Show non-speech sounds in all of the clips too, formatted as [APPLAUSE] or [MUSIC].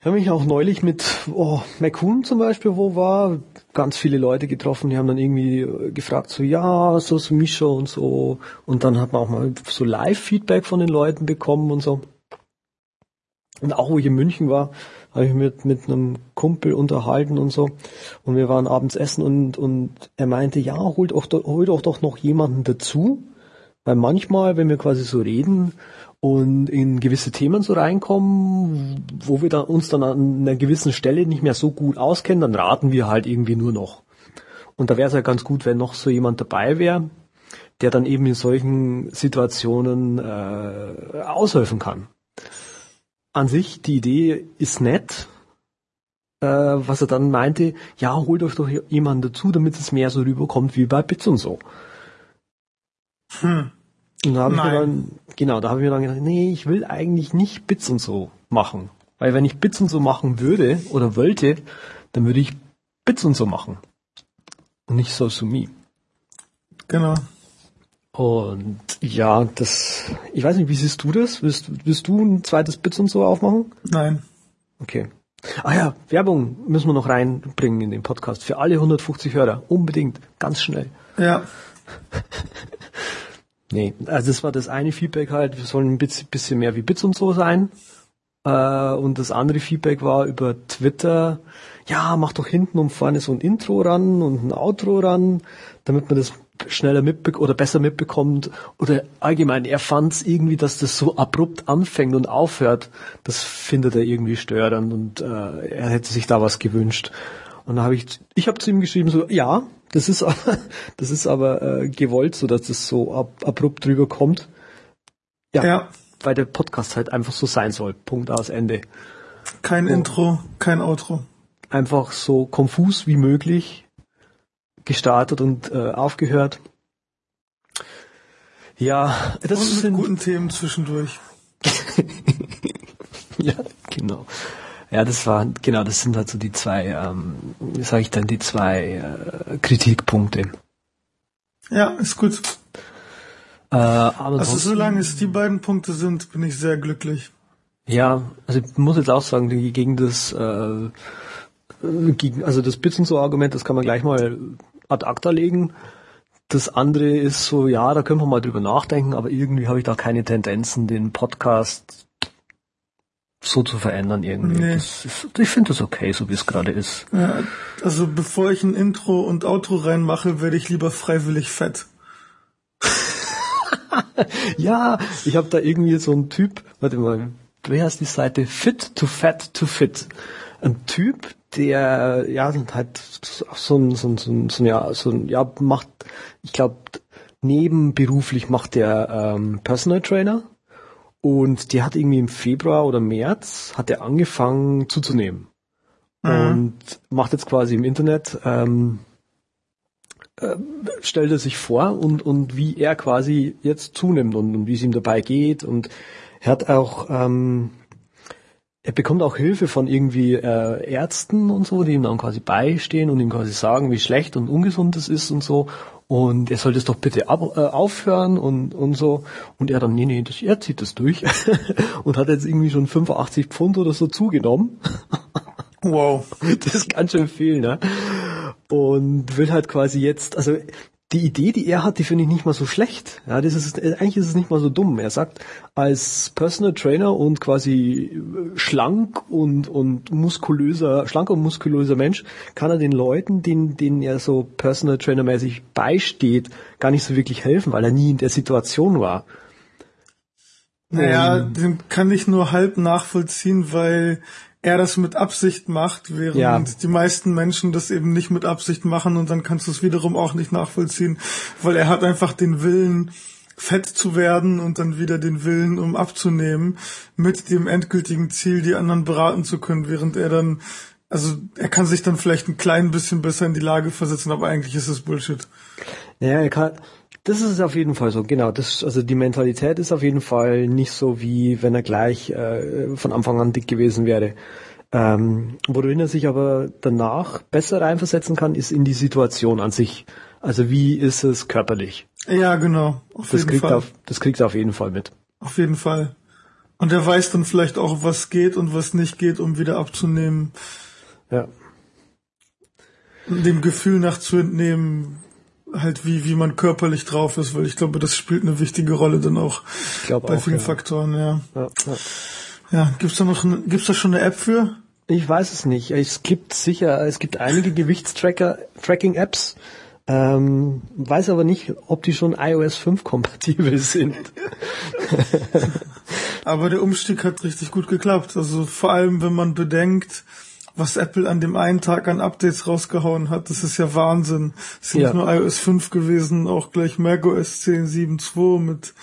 Ich habe mich auch neulich mit oh, McCoon zum Beispiel, wo war, ganz viele Leute getroffen, die haben dann irgendwie äh, gefragt, so ja, so so Mischa und so. Und dann hat man auch mal so Live-Feedback von den Leuten bekommen und so. Und auch wo ich in München war, habe ich mit, mit einem Kumpel unterhalten und so. Und wir waren abends essen und, und er meinte, ja, holt doch, holt doch noch jemanden dazu. Weil manchmal, wenn wir quasi so reden, und in gewisse Themen so reinkommen, wo wir dann, uns dann an einer gewissen Stelle nicht mehr so gut auskennen, dann raten wir halt irgendwie nur noch. Und da wäre es ja ganz gut, wenn noch so jemand dabei wäre, der dann eben in solchen Situationen äh, aushelfen kann. An sich, die Idee ist nett, äh, was er dann meinte, ja, holt euch doch jemanden dazu, damit es mehr so rüberkommt wie bei Bits und so. Hm. Und da habe ich mir dann, genau, da habe ich mir dann gedacht, nee, ich will eigentlich nicht Bits und so machen. Weil wenn ich Bits und so machen würde oder wollte, dann würde ich Bits und so machen. Und nicht so me. Genau. Und ja, das, ich weiß nicht, wie siehst du das? Willst, willst du ein zweites Bits und so aufmachen? Nein. Okay. Ah ja, Werbung müssen wir noch reinbringen in den Podcast. Für alle 150 Hörer. Unbedingt. Ganz schnell. Ja. [LAUGHS] Nee, also das war das eine Feedback halt, wir sollen ein bisschen mehr wie Bits und so sein. Äh, und das andere Feedback war über Twitter, ja, mach doch hinten und vorne so ein Intro ran und ein Outro ran, damit man das schneller mitbekommt oder besser mitbekommt. Oder allgemein, er fand es irgendwie, dass das so abrupt anfängt und aufhört. Das findet er irgendwie störend und äh, er hätte sich da was gewünscht. Und da habe ich, ich habe zu ihm geschrieben so, ja, das ist, [LAUGHS] das ist aber äh, gewollt, so dass das so ab, abrupt drüber kommt. Ja, ja, weil der Podcast halt einfach so sein soll. Punkt aus Ende. Kein Und Intro, kein Outro. Einfach so konfus wie möglich gestartet und äh, aufgehört. Ja, das und mit sind guten Themen zwischendurch. [LAUGHS] ja, genau. Ja, das war, genau, das sind halt so die zwei, ähm, sage ich dann, die zwei äh, Kritikpunkte. Ja, ist gut. Äh, aber also solange es die beiden Punkte sind, bin ich sehr glücklich. Ja, also ich muss jetzt auch sagen, gegen das, äh, gegen, also das Bits und so Argument, das kann man gleich mal ad acta legen. Das andere ist so, ja, da können wir mal drüber nachdenken, aber irgendwie habe ich da keine Tendenzen, den Podcast so zu verändern irgendwie. Nee. Ist, ich finde das okay, so wie es gerade ist. Ja, also bevor ich ein Intro und Outro reinmache, werde ich lieber freiwillig fett. [LAUGHS] ja, ich habe da irgendwie so einen Typ, warte mal, wer heißt die Seite? Fit to Fat to Fit. Ein Typ, der ja halt so ein, so ein, so ein, so ein ja, so ein, ja macht, ich glaube, nebenberuflich macht der ähm, Personal Trainer und die hat irgendwie im Februar oder März hat er angefangen zuzunehmen. Mhm. Und macht jetzt quasi im Internet, ähm, äh, stellt er sich vor und, und wie er quasi jetzt zunimmt und, und wie es ihm dabei geht. Und er hat auch, ähm, er bekommt auch Hilfe von irgendwie äh, Ärzten und so, die ihm dann quasi beistehen und ihm quasi sagen, wie schlecht und ungesund es ist und so und er soll das doch bitte ab, äh, aufhören und, und so. Und er dann, nee, nee, das, er zieht das durch [LAUGHS] und hat jetzt irgendwie schon 85 Pfund oder so zugenommen. wow. [LAUGHS] Das kann schon viel, ne? Und will halt quasi jetzt, also die Idee, die er hat, die finde ich nicht mal so schlecht. Ja, das ist, eigentlich ist es nicht mal so dumm. Er sagt, als Personal Trainer und quasi äh, schlank und, und muskulöser, schlanker und muskulöser Mensch, kann er den Leuten, denen, denen er so Personal Trainer mäßig beisteht, gar nicht so wirklich helfen, weil er nie in der Situation war. Naja, den kann ich nur halb nachvollziehen, weil er das mit Absicht macht, während ja. die meisten Menschen das eben nicht mit Absicht machen und dann kannst du es wiederum auch nicht nachvollziehen, weil er hat einfach den Willen, fett zu werden und dann wieder den Willen, um abzunehmen, mit dem endgültigen Ziel, die anderen beraten zu können, während er dann, also er kann sich dann vielleicht ein klein bisschen besser in die Lage versetzen, aber eigentlich ist es Bullshit. Naja, er kann, das ist auf jeden Fall so, genau. Das, also die Mentalität ist auf jeden Fall nicht so, wie wenn er gleich äh, von Anfang an dick gewesen wäre. Ähm, worin er sich aber danach besser reinversetzen kann, ist in die Situation an sich. Also wie ist es körperlich? Ja, genau. Auf das jeden kriegt Fall. Auf, das kriegt er auf jeden Fall mit. Auf jeden Fall. Und er weiß dann vielleicht auch, was geht und was nicht geht, um wieder abzunehmen. Ja. Dem Gefühl nach zu entnehmen, halt wie, wie man körperlich drauf ist, weil ich glaube, das spielt eine wichtige Rolle dann auch bei auch, vielen ja. Faktoren, ja. Ja, ja. Ja, gibt's da noch, eine- gibt's da schon eine App für? Ich weiß es nicht. Es gibt sicher, es gibt einige Gewichtstracker, Tracking-Apps, ähm, weiß aber nicht, ob die schon iOS 5 kompatibel [LAUGHS] sind. Aber der Umstieg hat richtig gut geklappt. Also vor allem, wenn man bedenkt, was Apple an dem einen Tag an Updates rausgehauen hat, das ist ja Wahnsinn. Es ist Ja. nicht nur iOS 5 gewesen, auch gleich macOS 10.7.2 mit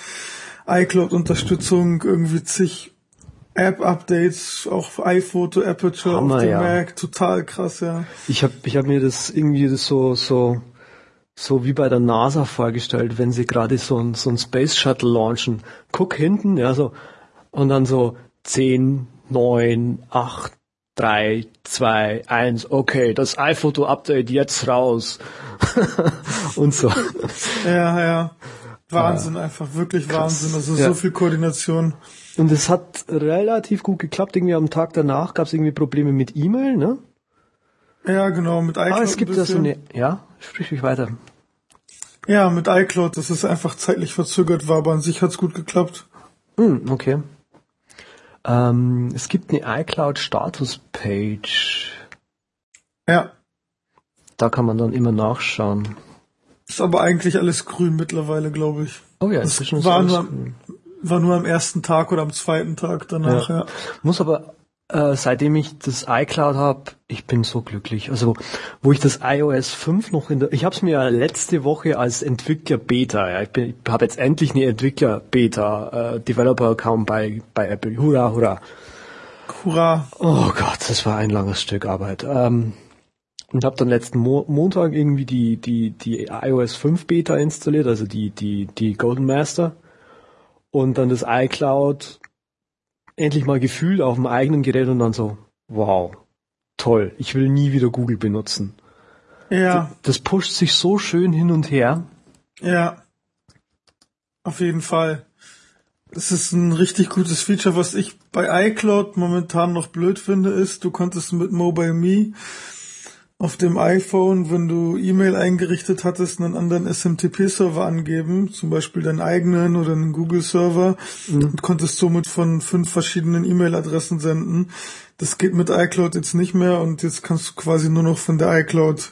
iCloud-Unterstützung, irgendwie zig App-Updates, auch iPhoto, Aperture Hammer, auf dem ja. Mac, total krass, ja. Ich habe ich hab mir das irgendwie das so, so, so wie bei der NASA vorgestellt, wenn sie gerade so ein, so ein Space Shuttle launchen. Guck hinten, ja, so, und dann so 10, 9, 8, 3, 2, 1, okay, das iPhoto-Update jetzt raus. [LAUGHS] und so. Ja, ja. Wahnsinn, einfach wirklich Wahnsinn. Also Ja. so viel Koordination. Und es hat relativ gut geklappt. Irgendwie am Tag danach gab es irgendwie Probleme mit E-Mail, ne? Ja, genau, mit iCloud. Aber es gibt ja so eine, ja, sprich mich weiter. Ja, mit iCloud, dass es einfach zeitlich verzögert war, aber an sich hat's gut geklappt. Hm, okay. Ähm, es gibt eine iCloud Status Page. Ja, Da kann man dann immer nachschauen. ist aber eigentlich alles grün mittlerweile, glaube ich. Oh ja, Das inzwischen ist war alles nur, grün. war nur am ersten Tag oder am zweiten Tag danach, ja. Muss aber, äh, seitdem ich das iCloud habe, ich bin so glücklich. Also, wo ich das iOS 5 noch in der, ich habe es mir ja letzte Woche als Entwickler Beta, ja, ich, bin- ich habe jetzt endlich eine Entwickler Beta, äh, Developer Account bei, bei Apple. Hurra, hurra. Hurra. Oh Gott, das war ein langes Stück Arbeit. Ähm, und habe dann letzten Mo Montag irgendwie die, die, die iOS 5 Beta installiert, also die, die, die Golden Master. Und dann das iCloud endlich mal gefühlt auf dem eigenen Gerät und dann so, wow, toll, ich will nie wieder Google benutzen. Ja, Das pusht sich so schön hin und her. ja. Auf jeden Fall. Es ist ein richtig gutes Feature, was ich bei iCloud momentan noch blöd finde, ist, du konntest mit MobileMe auf dem iPhone, wenn du E-Mail eingerichtet hattest, einen anderen SMTP-Server angeben, zum Beispiel deinen eigenen oder einen Google-Server und konntest somit von fünf verschiedenen E-Mail-Adressen senden. Das geht mit iCloud jetzt nicht mehr und jetzt kannst du quasi nur noch von der iCloud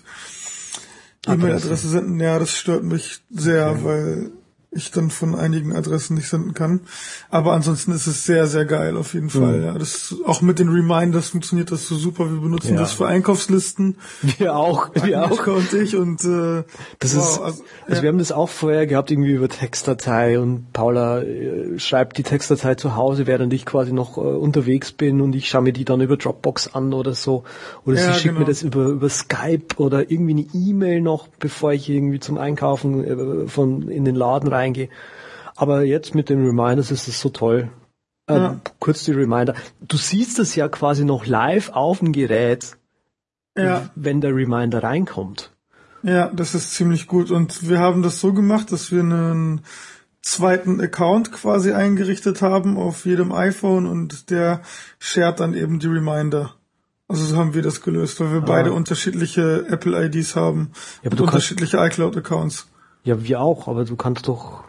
E-Mail-Adresse senden. Ja, das stört mich sehr, weil ich dann von einigen Adressen nicht senden kann. Aber ansonsten ist es sehr, sehr geil auf jeden Fall. Ja, das auch mit den Reminders funktioniert das so super. Wir benutzen Ja. das für Einkaufslisten. Wir auch, wir auch. Agnieszka und ich und äh, Das wow, ist, also, also ja. wir haben das auch vorher gehabt, irgendwie über Textdatei und Paula äh, schreibt die Textdatei zu Hause, während ich quasi noch äh, unterwegs bin und ich schaue mir die dann über Dropbox an oder so. Oder sie schickt mir genau. das über, über Skype oder irgendwie eine E-Mail noch, bevor ich irgendwie zum Einkaufen äh, von in den Laden reingehe. Aber jetzt mit den Reminders ist es so toll. Äh, Ja. Kurz die Reminder. Du siehst es ja quasi noch live auf dem Gerät, ja, wenn der Reminder reinkommt. ja, das ist ziemlich gut. Und wir haben das so gemacht, dass wir einen zweiten Account quasi eingerichtet haben auf jedem iPhone und der shared dann eben die Reminder. Also so haben wir das gelöst, weil wir beide unterschiedliche Apple IDs haben Ja, und unterschiedliche iCloud Accounts. Ja, wir auch, aber du kannst doch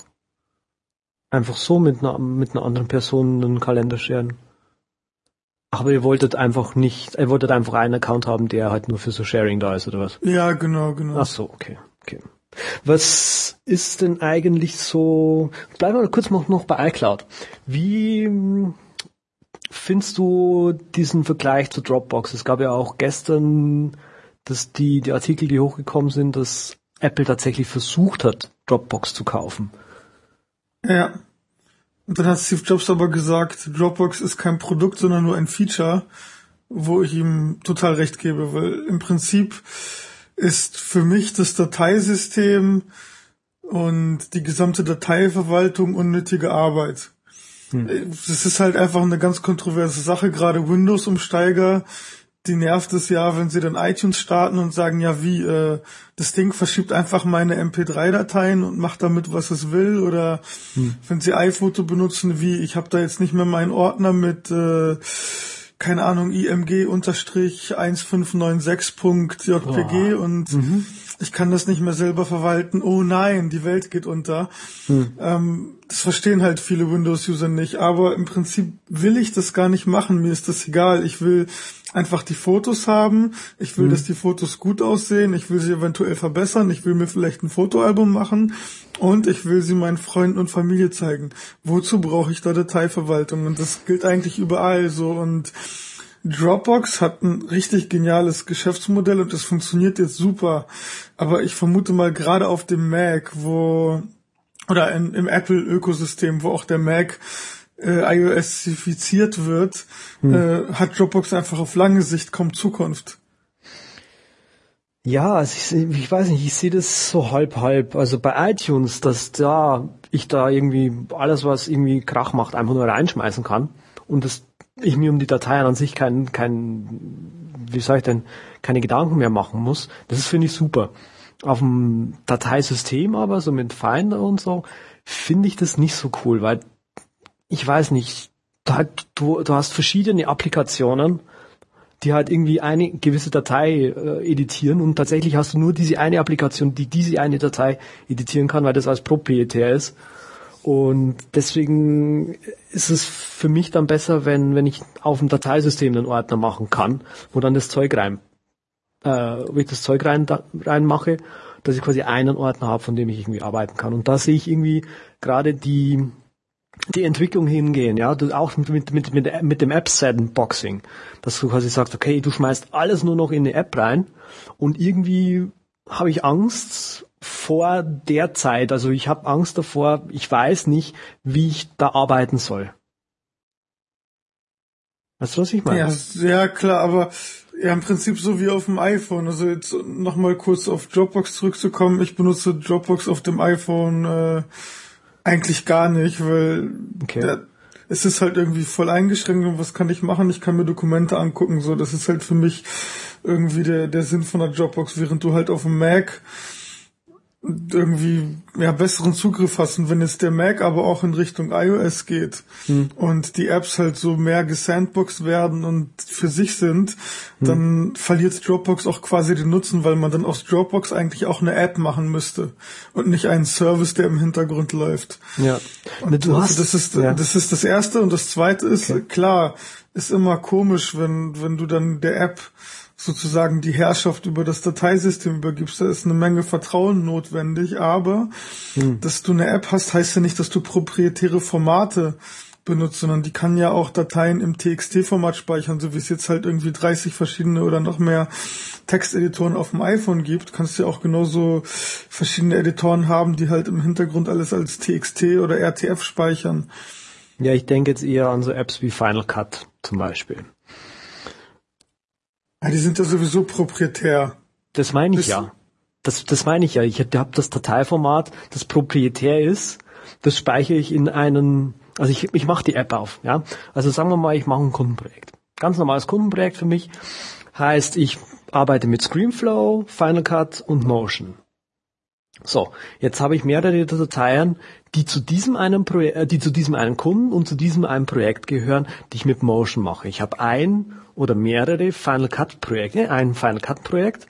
einfach so mit einer, mit einer anderen Person einen Kalender scheren. Aber ihr wolltet einfach nicht, ihr wolltet einfach einen Account haben, der halt nur für so Sharing da ist, oder was? Ja, genau, genau. Ach so, okay, okay. Was ist denn eigentlich so, bleiben wir kurz noch, noch bei iCloud. Wie findest du diesen Vergleich zu Dropbox? Es gab ja auch gestern, dass die, die Artikel, die hochgekommen sind, dass Apple tatsächlich versucht hat, Dropbox zu kaufen. Ja. Und dann hat Steve Jobs aber gesagt, Dropbox ist kein Produkt, sondern nur ein Feature, wo ich ihm total recht gebe, weil im Prinzip ist für mich das Dateisystem und die gesamte Dateiverwaltung unnötige Arbeit. Das ist halt einfach eine ganz kontroverse Sache, gerade Windows-Umsteiger, die nervt es ja, wenn sie dann iTunes starten und sagen, ja wie, äh, das Ding verschiebt einfach meine MP3-Dateien und macht damit, was es will. Oder hm. wenn sie iPhoto benutzen, wie, ich habe da jetzt nicht mehr meinen Ordner mit, äh, keine Ahnung, img-1596.jpg und mhm. Ich kann das nicht mehr selber verwalten. Oh nein, die Welt geht unter. Hm. Ähm, das verstehen halt viele Windows-User nicht. Aber im Prinzip will ich das gar nicht machen. Mir ist das egal. Ich will einfach die Fotos haben. Ich will, mhm. dass die Fotos gut aussehen. Ich will sie eventuell verbessern. Ich will mir vielleicht ein Fotoalbum machen. Und ich will sie meinen Freunden und Familie zeigen. Wozu brauche ich da Dateiverwaltung? Und das gilt eigentlich überall so. Und Dropbox hat ein richtig geniales Geschäftsmodell und das funktioniert jetzt super. Aber ich vermute mal gerade auf dem Mac, wo oder in, im Apple-Ökosystem, wo auch der Mac äh, iOS-ifiziert wird, hm. äh, hat Dropbox einfach auf lange Sicht kaum Zukunft. Ja, also ich, ich weiß nicht, ich sehe das so halb halb. Also bei iTunes, dass da ich da irgendwie alles, was irgendwie Krach macht, einfach nur reinschmeißen kann und das ich mir um die Dateien an sich kein, kein, wie soll ich denn, keine Gedanken mehr machen muss. Das ist finde ich super. Auf dem Dateisystem aber, so mit Finder und so, finde ich das nicht so cool, weil ich weiß nicht, du, du hast verschiedene Applikationen, die halt irgendwie eine gewisse Datei äh, editieren und tatsächlich hast du nur diese eine Applikation, die diese eine Datei editieren kann, weil das als proprietär ist. Und deswegen ist es für mich dann besser, wenn, wenn ich auf dem Dateisystem einen Ordner machen kann, wo dann das Zeug rein, äh, wo ich das Zeug rein, da, reinmache, dass ich quasi einen Ordner habe, von dem ich irgendwie arbeiten kann. Und da sehe ich irgendwie gerade die, die Entwicklung hingehen, ja, auch mit, mit, mit, mit, mit dem App-Sandboxing, dass du quasi sagst, okay, du schmeißt alles nur noch in eine App rein und irgendwie habe ich Angst vor der Zeit, also ich habe Angst davor, ich weiß nicht, wie ich da arbeiten soll. Weißt du, was ich meine? Ja, ja klar, aber ja, im Prinzip so wie auf dem iPhone. Also jetzt nochmal kurz auf Dropbox zurückzukommen. Ich benutze Dropbox auf dem iPhone äh, eigentlich gar nicht, weil okay. der, es ist halt irgendwie voll eingeschränkt und was kann ich machen? Ich kann mir Dokumente angucken, so das ist halt für mich irgendwie der, der Sinn von der Dropbox, während du halt auf dem Mac irgendwie ja besseren Zugriff hast und wenn jetzt der Mac aber auch in Richtung iOS geht hm. und die Apps halt so mehr gesandboxed werden und für sich sind, hm. dann verliert Dropbox auch quasi den Nutzen, weil man dann aus Dropbox eigentlich auch eine App machen müsste und nicht einen Service, der im Hintergrund läuft. Ja. Und du hast, das ist ja. das ist das erste und das zweite ist okay. klar, ist immer komisch, wenn wenn du dann der App sozusagen die Herrschaft über das Dateisystem übergibst. Da ist eine Menge Vertrauen notwendig, aber hm. dass du eine App hast, heißt ja nicht, dass du proprietäre Formate benutzt, sondern die kann ja auch Dateien im TXT-Format speichern, so wie es jetzt halt irgendwie 30 verschiedene oder noch mehr Texteditoren auf dem iPhone gibt. Kannst ja auch genauso verschiedene Editoren haben, die halt im Hintergrund alles als TXT oder RTF speichern. Ja, ich denke jetzt eher an so Apps wie Final Cut zum Beispiel. Ja, die sind ja sowieso proprietär. Das meine ich das ja. Das, das meine ich ja. Ich habe das Dateiformat, das proprietär ist, das speichere ich in einen, also ich, ich mache die App auf, ja. Also sagen wir mal, ich mache ein Kundenprojekt. Ganz normales Kundenprojekt für mich heißt, ich arbeite mit Screenflow, Final Cut und Motion. So, jetzt habe ich mehrere Dateien, die zu diesem einen Projekt, äh, die zu diesem einen Kunden und zu diesem einen Projekt gehören, die ich mit Motion mache. Ich habe ein oder mehrere Final Cut Projekte, ein Final Cut Projekt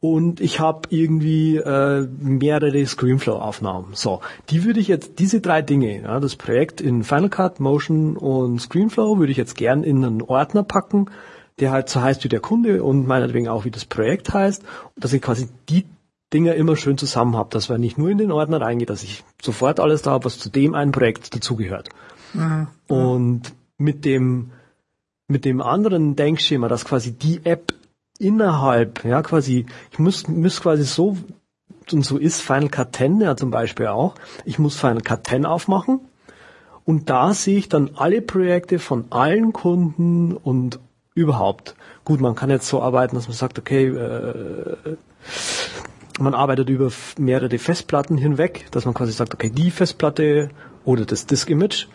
und ich habe irgendwie äh, mehrere Screenflow Aufnahmen. So, die würde ich jetzt diese drei Dinge, ja, das Projekt in Final Cut, Motion und Screenflow würde ich jetzt gern in einen Ordner packen, der halt so heißt wie der Kunde und meinetwegen auch wie das Projekt heißt, dass ich quasi die Dinge immer schön zusammen habe, dass man nicht nur in den Ordner reingeht, dass ich sofort alles da habe, was zu dem einen Projekt dazugehört. Mhm. Und mit dem mit dem anderen Denkschema, dass quasi die App innerhalb, ja quasi, ich muss, muss quasi so und so ist Final Cut 10 ja zum Beispiel auch. Ich muss Final Cut 10 aufmachen und da sehe ich dann alle Projekte von allen Kunden und überhaupt. Gut, man kann jetzt so arbeiten, dass man sagt, okay, äh, man arbeitet über mehrere Festplatten hinweg, dass man quasi sagt, okay, die Festplatte oder das Disk Image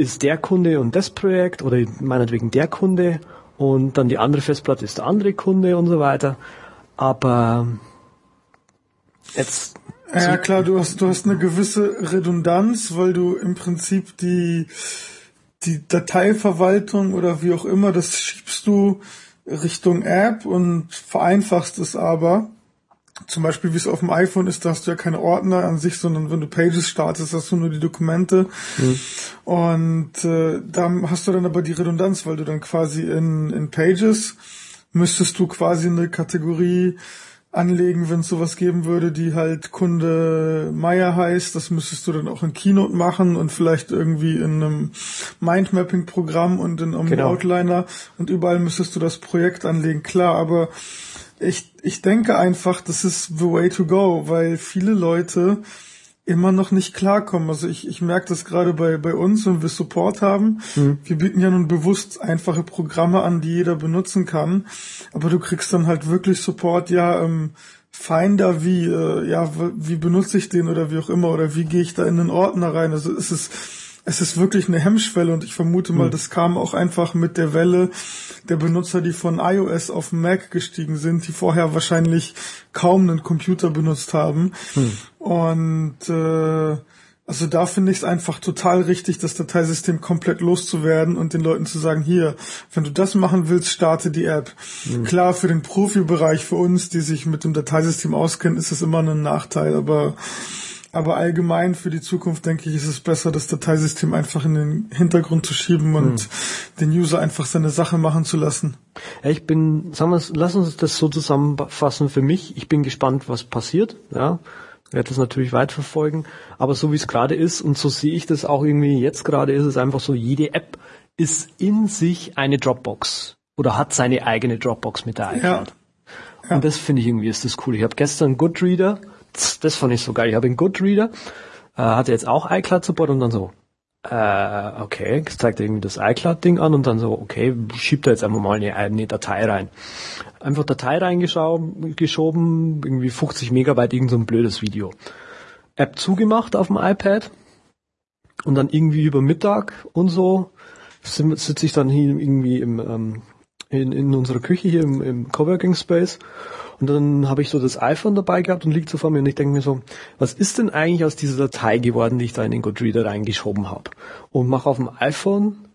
ist der Kunde und das Projekt oder meinetwegen der Kunde und dann die andere Festplatte ist der andere Kunde und so weiter. Aber jetzt. Ja klar, du hast, du hast eine gewisse Redundanz, weil du im Prinzip die, die Dateiverwaltung oder wie auch immer, das schiebst du Richtung App und vereinfachst es aber. Zum Beispiel, wie es auf dem iPhone ist, da hast du ja keine Ordner an sich, sondern wenn du Pages startest, hast du nur die Dokumente. Mhm. Und äh, da hast du dann aber die Redundanz, weil du dann quasi in, in Pages müsstest du quasi eine Kategorie anlegen, wenn es sowas geben würde, die halt Kunde Meier heißt. Das müsstest du dann auch in Keynote machen und vielleicht irgendwie in einem Mindmapping-Programm und in einem genau. Outliner und überall müsstest du das Projekt anlegen. Klar, aber ich, ich denke einfach, das ist the way to go, weil viele Leute immer noch nicht klarkommen. Also ich, ich merke das gerade bei, bei uns, wenn wir Support haben. Mhm. Wir bieten ja nun bewusst einfache Programme an, die jeder benutzen kann. Aber du kriegst dann halt wirklich Support, ja, ähm, Finder wie, äh, ja, wie benutze ich den oder wie auch immer oder wie gehe ich da in den Ordner rein. Also es ist es ist wirklich eine Hemmschwelle und ich vermute mal, hm. das kam auch einfach mit der Welle der Benutzer, die von iOS auf Mac gestiegen sind, die vorher wahrscheinlich kaum einen Computer benutzt haben. Hm. Und äh, also da finde ich es einfach total richtig, das Dateisystem komplett loszuwerden und den Leuten zu sagen, hier, wenn du das machen willst, starte die App. Mhm. Klar, für den Profibereich, für uns, die sich mit dem Dateisystem auskennen, ist es immer ein Nachteil, aber aber allgemein für die Zukunft denke ich, ist es besser, das Dateisystem einfach in den Hintergrund zu schieben und hm. den User einfach seine Sache machen zu lassen. Ja, ich bin, sagen wir, lass uns das so zusammenfassen für mich. Ich bin gespannt, was passiert. Ja, werde das natürlich weiterverfolgen. Aber so wie es gerade ist und so sehe ich das auch irgendwie jetzt gerade ist es einfach so, jede App ist in sich eine Dropbox oder hat seine eigene Dropbox mit der iCloud. Ja. Ja. Und das finde ich irgendwie ist das cool. Ich habe gestern Goodreader das fand ich so geil. Ich habe einen Goodreader, äh, hatte jetzt auch iCloud-Support und dann so, äh, okay, zeigt irgendwie das iCloud-Ding an und dann so, okay, schiebt da jetzt einfach mal eine, eine Datei rein. Einfach Datei reingeschoben, irgendwie 50 Megabyte, irgend so ein blödes Video. App zugemacht auf dem iPad und dann irgendwie über Mittag und so sitze ich dann hier irgendwie im, ähm, in, in unserer Küche hier im, im Coworking Space und dann habe ich so das iPhone dabei gehabt und liegt so vor mir und ich denke mir so, was ist denn eigentlich aus dieser Datei geworden, die ich da in den Goodreader reingeschoben habe? Und mache auf dem iPhone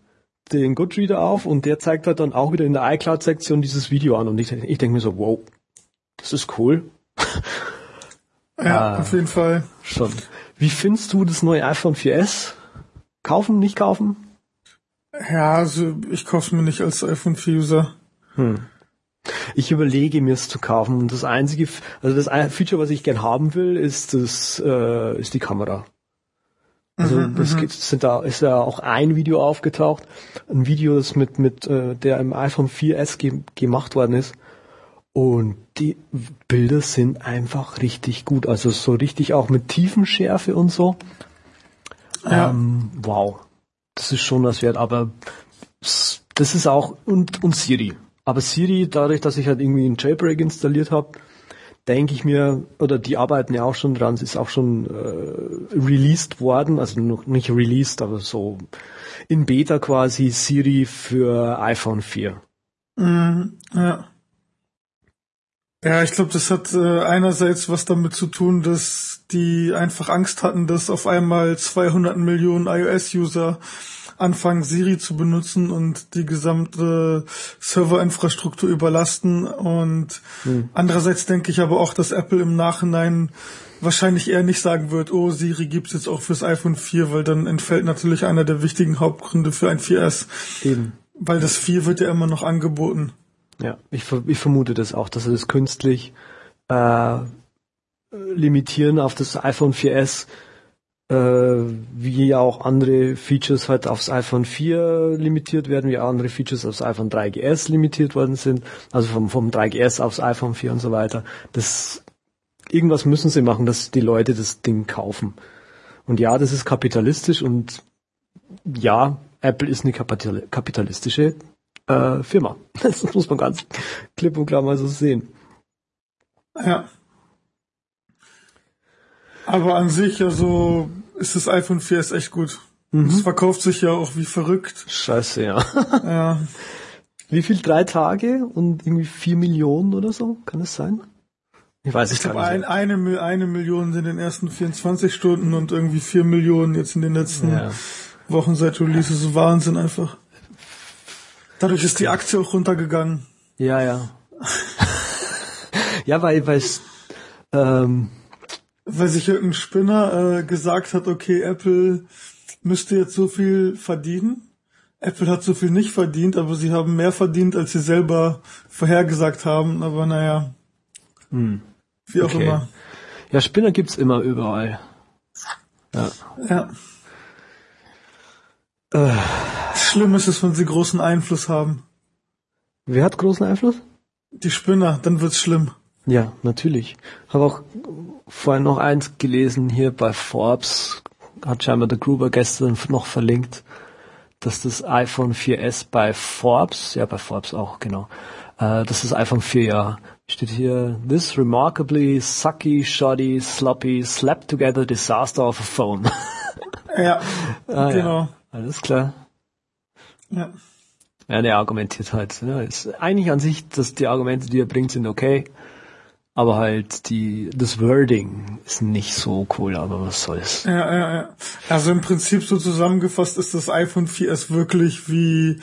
den Goodreader auf und der zeigt halt dann auch wieder in der iCloud-Sektion dieses Video an und ich, ich denke mir so, wow, das ist cool. [LAUGHS] Ja, ah, auf jeden Fall. Schon. Wie findest du das neue iPhone 4S? Kaufen, nicht kaufen? Ja, also ich kaufe es mir nicht als iPhone 4-User. Hm. Ich überlege mir es zu kaufen und das einzige, also das Feature, was ich gern haben will, ist das, äh, ist die Kamera. Also mhm, es mhm. sind da ist ja auch ein Video aufgetaucht, ein Video, das mit mit äh, der im iPhone 4S ge gemacht worden ist und die Bilder sind einfach richtig gut, also so richtig auch mit Tiefenschärfe und so. Ja. Ähm, wow, das ist schon was wert, aber das ist auch und und Siri. Aber Siri, dadurch, dass ich halt irgendwie einen Jailbreak installiert habe, denke ich mir, oder die arbeiten ja auch schon dran, es ist auch schon äh, released worden, also noch nicht released, aber so in Beta quasi Siri für iPhone 4. Mm, ja. Ja, ich glaube, das hat äh, einerseits was damit zu tun, dass die einfach Angst hatten, dass auf einmal 200 Millionen iOS-User anfangen, Siri zu benutzen und die gesamte Serverinfrastruktur überlasten. Und hm. andererseits denke ich aber auch, dass Apple im Nachhinein wahrscheinlich eher nicht sagen wird, oh, Siri gibt's jetzt auch fürs iPhone 4, weil dann entfällt natürlich einer der wichtigen Hauptgründe für ein 4S. Eben. Weil das 4 wird ja immer noch angeboten. Ja, ich, ich vermute das auch, dass sie das künstlich äh, limitieren auf das iPhone 4S äh, wie ja auch andere Features halt aufs iPhone 4 limitiert werden, wie auch andere Features aufs iPhone 3GS limitiert worden sind, also vom, vom 3GS aufs iPhone 4 und so weiter. Das, irgendwas müssen sie machen, dass die Leute das Ding kaufen. Und ja, das ist kapitalistisch und ja, Apple ist eine kapitalistische äh, Firma. [LAUGHS] Das muss man ganz klipp und klar mal so sehen. Ja. Aber an sich, also, ist das iPhone 4S echt gut. Mhm. Es verkauft sich ja auch wie verrückt. Scheiße, ja. [LAUGHS] ja. Wie viel? Drei Tage und irgendwie vier Millionen oder so? Kann es sein? Ich weiß ich glaube, ein, eine, eine Million in den ersten 24 Stunden und irgendwie vier Millionen jetzt in den letzten ja. Wochen seit Release. So Wahnsinn einfach. Dadurch ist die Aktie auch runtergegangen. Ja, ja. [LAUGHS] ja, weil, weil es, ähm, weil sich irgendein Spinner äh, gesagt hat, okay, Apple müsste jetzt so viel verdienen. Apple hat so viel nicht verdient, aber sie haben mehr verdient, als sie selber vorhergesagt haben. Aber naja. Hm. Wie auch okay. immer. Ja, Spinner gibt's immer überall. Ja. ja. Äh. Schlimm ist es, wenn sie großen Einfluss haben. Wer hat großen Einfluss? Die Spinner, dann wird's schlimm. Ja, natürlich. Habe auch vorhin noch eins gelesen hier bei Forbes, hat scheinbar der Gruber gestern noch verlinkt, dass das iPhone 4S bei Forbes, ja bei Forbes auch, genau, äh, dass das iPhone 4 ja steht hier, this remarkably sucky, shoddy, sloppy, slapped together disaster of a phone. [LAUGHS] ja, [LAUGHS] ah, genau. Ja. Alles klar. Ja. Ja, der argumentiert halt. Ja, ist eigentlich an sich, dass die Argumente, die er bringt, sind okay. Aber halt die, das Wording ist nicht so cool, aber was soll's. Ja, ja, ja. Also im Prinzip so zusammengefasst ist das iPhone 4S wirklich wie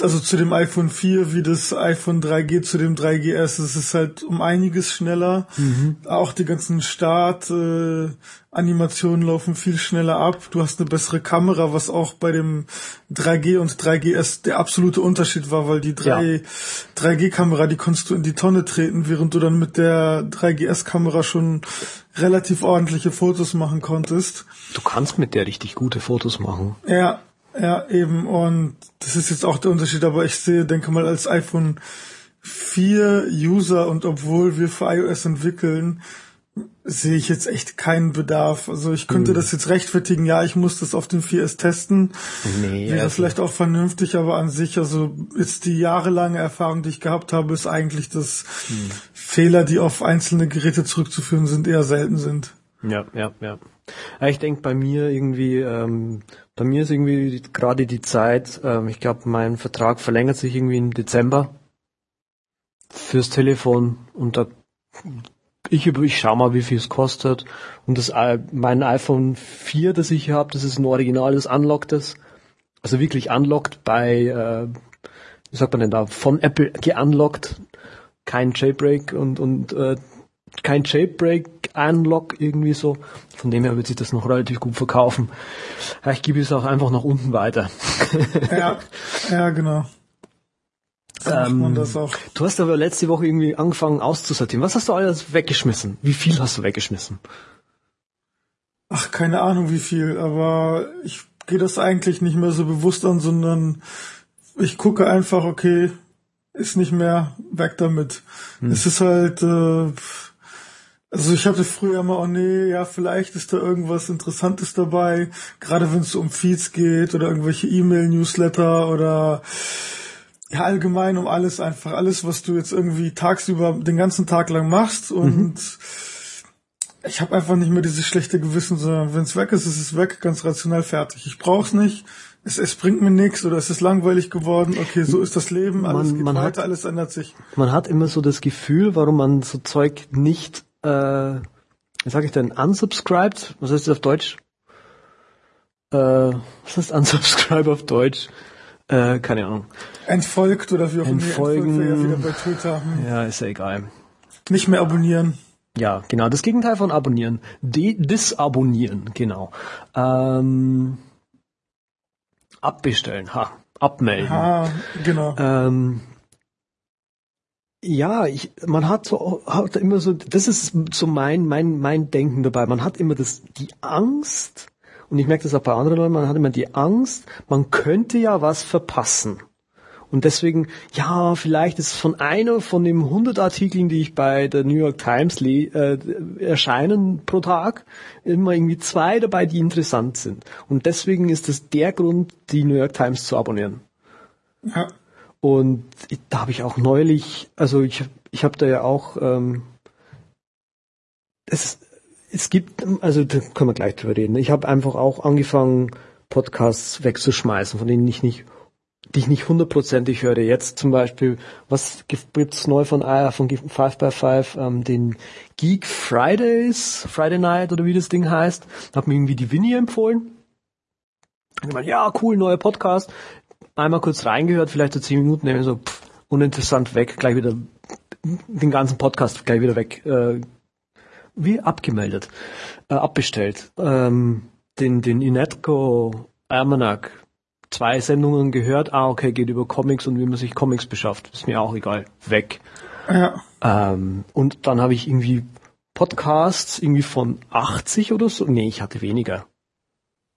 also zu dem iPhone 4 wie das iPhone 3G zu dem 3GS. Es ist halt um einiges schneller. Mhm. Auch die ganzen Start-Animationen äh, laufen viel schneller ab. Du hast eine bessere Kamera, was auch bei dem 3G und 3GS der absolute Unterschied war, weil die 3, ja. 3G-Kamera, die konntest du in die Tonne treten, während du dann mit der 3GS-Kamera schon relativ ordentliche Fotos machen konntest. Du kannst mit der richtig gute Fotos machen. Ja, ja, eben. Und das ist jetzt auch der Unterschied, aber ich sehe, denke mal, als iPhone 4 User und obwohl wir für iOS entwickeln, sehe ich jetzt echt keinen Bedarf. Also ich könnte hm. das jetzt rechtfertigen, ja, ich muss das auf dem 4S testen. Nee, Wäre also vielleicht auch vernünftig, aber an sich, also ist die jahrelange Erfahrung, die ich gehabt habe, ist eigentlich, dass hm. Fehler, die auf einzelne Geräte zurückzuführen sind, eher selten sind. Ja, ja, ja. Ich denke bei mir irgendwie, ähm, bei mir ist irgendwie gerade die Zeit, ähm, ich glaube, mein Vertrag verlängert sich irgendwie im Dezember fürs Telefon und da ich, ich schau mal, wie viel es kostet. Und das mein iPhone 4, das ich habe, das ist ein originales Unlocktes. Also wirklich unlocked bei, äh, wie sagt man denn da, von Apple geunlockt. Kein Jailbreak und, und äh, kein Jailbreak-Unlock irgendwie so. Von dem her wird sich das noch relativ gut verkaufen. Ich gebe es auch einfach nach unten weiter. [LAUGHS] ja, ja, genau. Ähm, du hast aber letzte Woche irgendwie angefangen auszusortieren. Was hast du alles weggeschmissen? Wie viel hast du weggeschmissen? Ach, keine Ahnung wie viel, aber ich gehe das eigentlich nicht mehr so bewusst an, sondern ich gucke einfach, okay, ist nicht mehr weg damit. Hm. Es ist halt, äh, also ich hatte früher immer, oh nee, ja, vielleicht ist da irgendwas Interessantes dabei, gerade wenn es um Feeds geht oder irgendwelche E-Mail-Newsletter oder ja, allgemein um alles einfach, alles, was du jetzt irgendwie tagsüber den ganzen Tag lang machst und mhm. ich habe einfach nicht mehr dieses schlechte Gewissen, sondern wenn es weg ist, ist es weg, ganz rational fertig. Ich brauch's nicht, es, es bringt mir nichts oder es ist langweilig geworden, okay, so ist das Leben, alles man, geht man weiter, hat, alles ändert sich. Man hat immer so das Gefühl, warum man so Zeug nicht äh, wie sage ich denn, unsubscribed? Was heißt das auf Deutsch? Äh, was heißt unsubscribe auf Deutsch? Äh, keine Ahnung. Entfolgt oder wie auch immer. Entfolgen. Ja wieder bei Twitter. Hm. Ja, ist ja egal. Nicht mehr abonnieren. Ja, genau. Das Gegenteil von abonnieren. De disabonnieren, genau. Ähm, abbestellen, ha. Abmelden. Ha, genau. Ähm, ja, ich, man hat so, hat immer so, das ist so mein, mein, mein Denken dabei. Man hat immer das, die Angst, und ich merke das auch bei anderen Leuten, man hat immer die Angst, man könnte ja was verpassen. Und deswegen, ja, vielleicht ist von einer von den 100 Artikeln, die ich bei der New York Times äh, erscheinen pro Tag, immer irgendwie zwei dabei, die interessant sind. Und deswegen ist es der Grund, die New York Times zu abonnieren. Ja. Und da habe ich auch neulich, also ich, ich habe da ja auch, ähm, es, es gibt, also da können wir gleich drüber reden. Ich habe einfach auch angefangen, Podcasts wegzuschmeißen, von denen ich nicht die ich nicht hundertprozentig höre. Jetzt zum Beispiel, was gibt's neu von, äh, von 5x5, ähm, den Geek Fridays, Friday Night oder wie das Ding heißt. Hat mir irgendwie die Winnie empfohlen. Und ich meine, ja, cool, neuer Podcast. Einmal kurz reingehört, vielleicht so zehn Minuten, so pff, uninteressant weg, gleich wieder den ganzen Podcast gleich wieder weg, äh, wie abgemeldet, äh, abbestellt. Ähm, den, den Inetco Almanac zwei Sendungen gehört, ah, okay, geht über Comics und wie man sich Comics beschafft. Ist mir auch egal. Weg. Ja. Ähm, und dann habe ich irgendwie Podcasts irgendwie von 80 oder so. Nee, ich hatte weniger.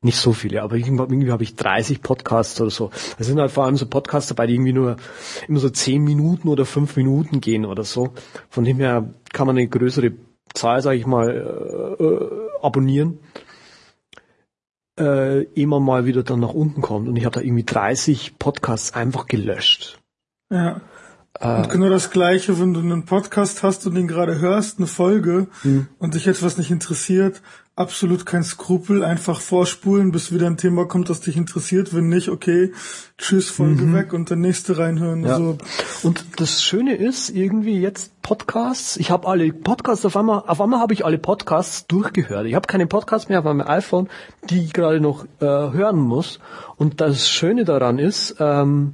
Nicht so viele, aber irgendwie, habe ich 30 Podcasts oder so. Da sind halt vor allem so Podcasts dabei, die irgendwie nur immer so 10 Minuten oder 5 Minuten gehen oder so. Von dem her kann man eine größere Zahl, sage ich mal, äh, äh, abonnieren äh, immer mal wieder dann nach unten kommt. Und ich habe da irgendwie 30 Podcasts einfach gelöscht. Ja. Äh, und genau das Gleiche, wenn du einen Podcast hast und den gerade hörst, eine Folge, hm. und dich etwas nicht interessiert, absolut kein Skrupel, einfach vorspulen, bis wieder ein Thema kommt, das dich interessiert. Wenn nicht, okay, tschüss, Folge mhm. weg und der nächste reinhören. Ja. Also. Und das Schöne ist irgendwie jetzt Podcasts. Ich habe alle Podcasts auf einmal, auf einmal habe ich alle Podcasts durchgehört. Ich habe keine Podcasts mehr auf meinem iPhone, die ich gerade noch äh, hören muss. Und das Schöne daran ist, ähm,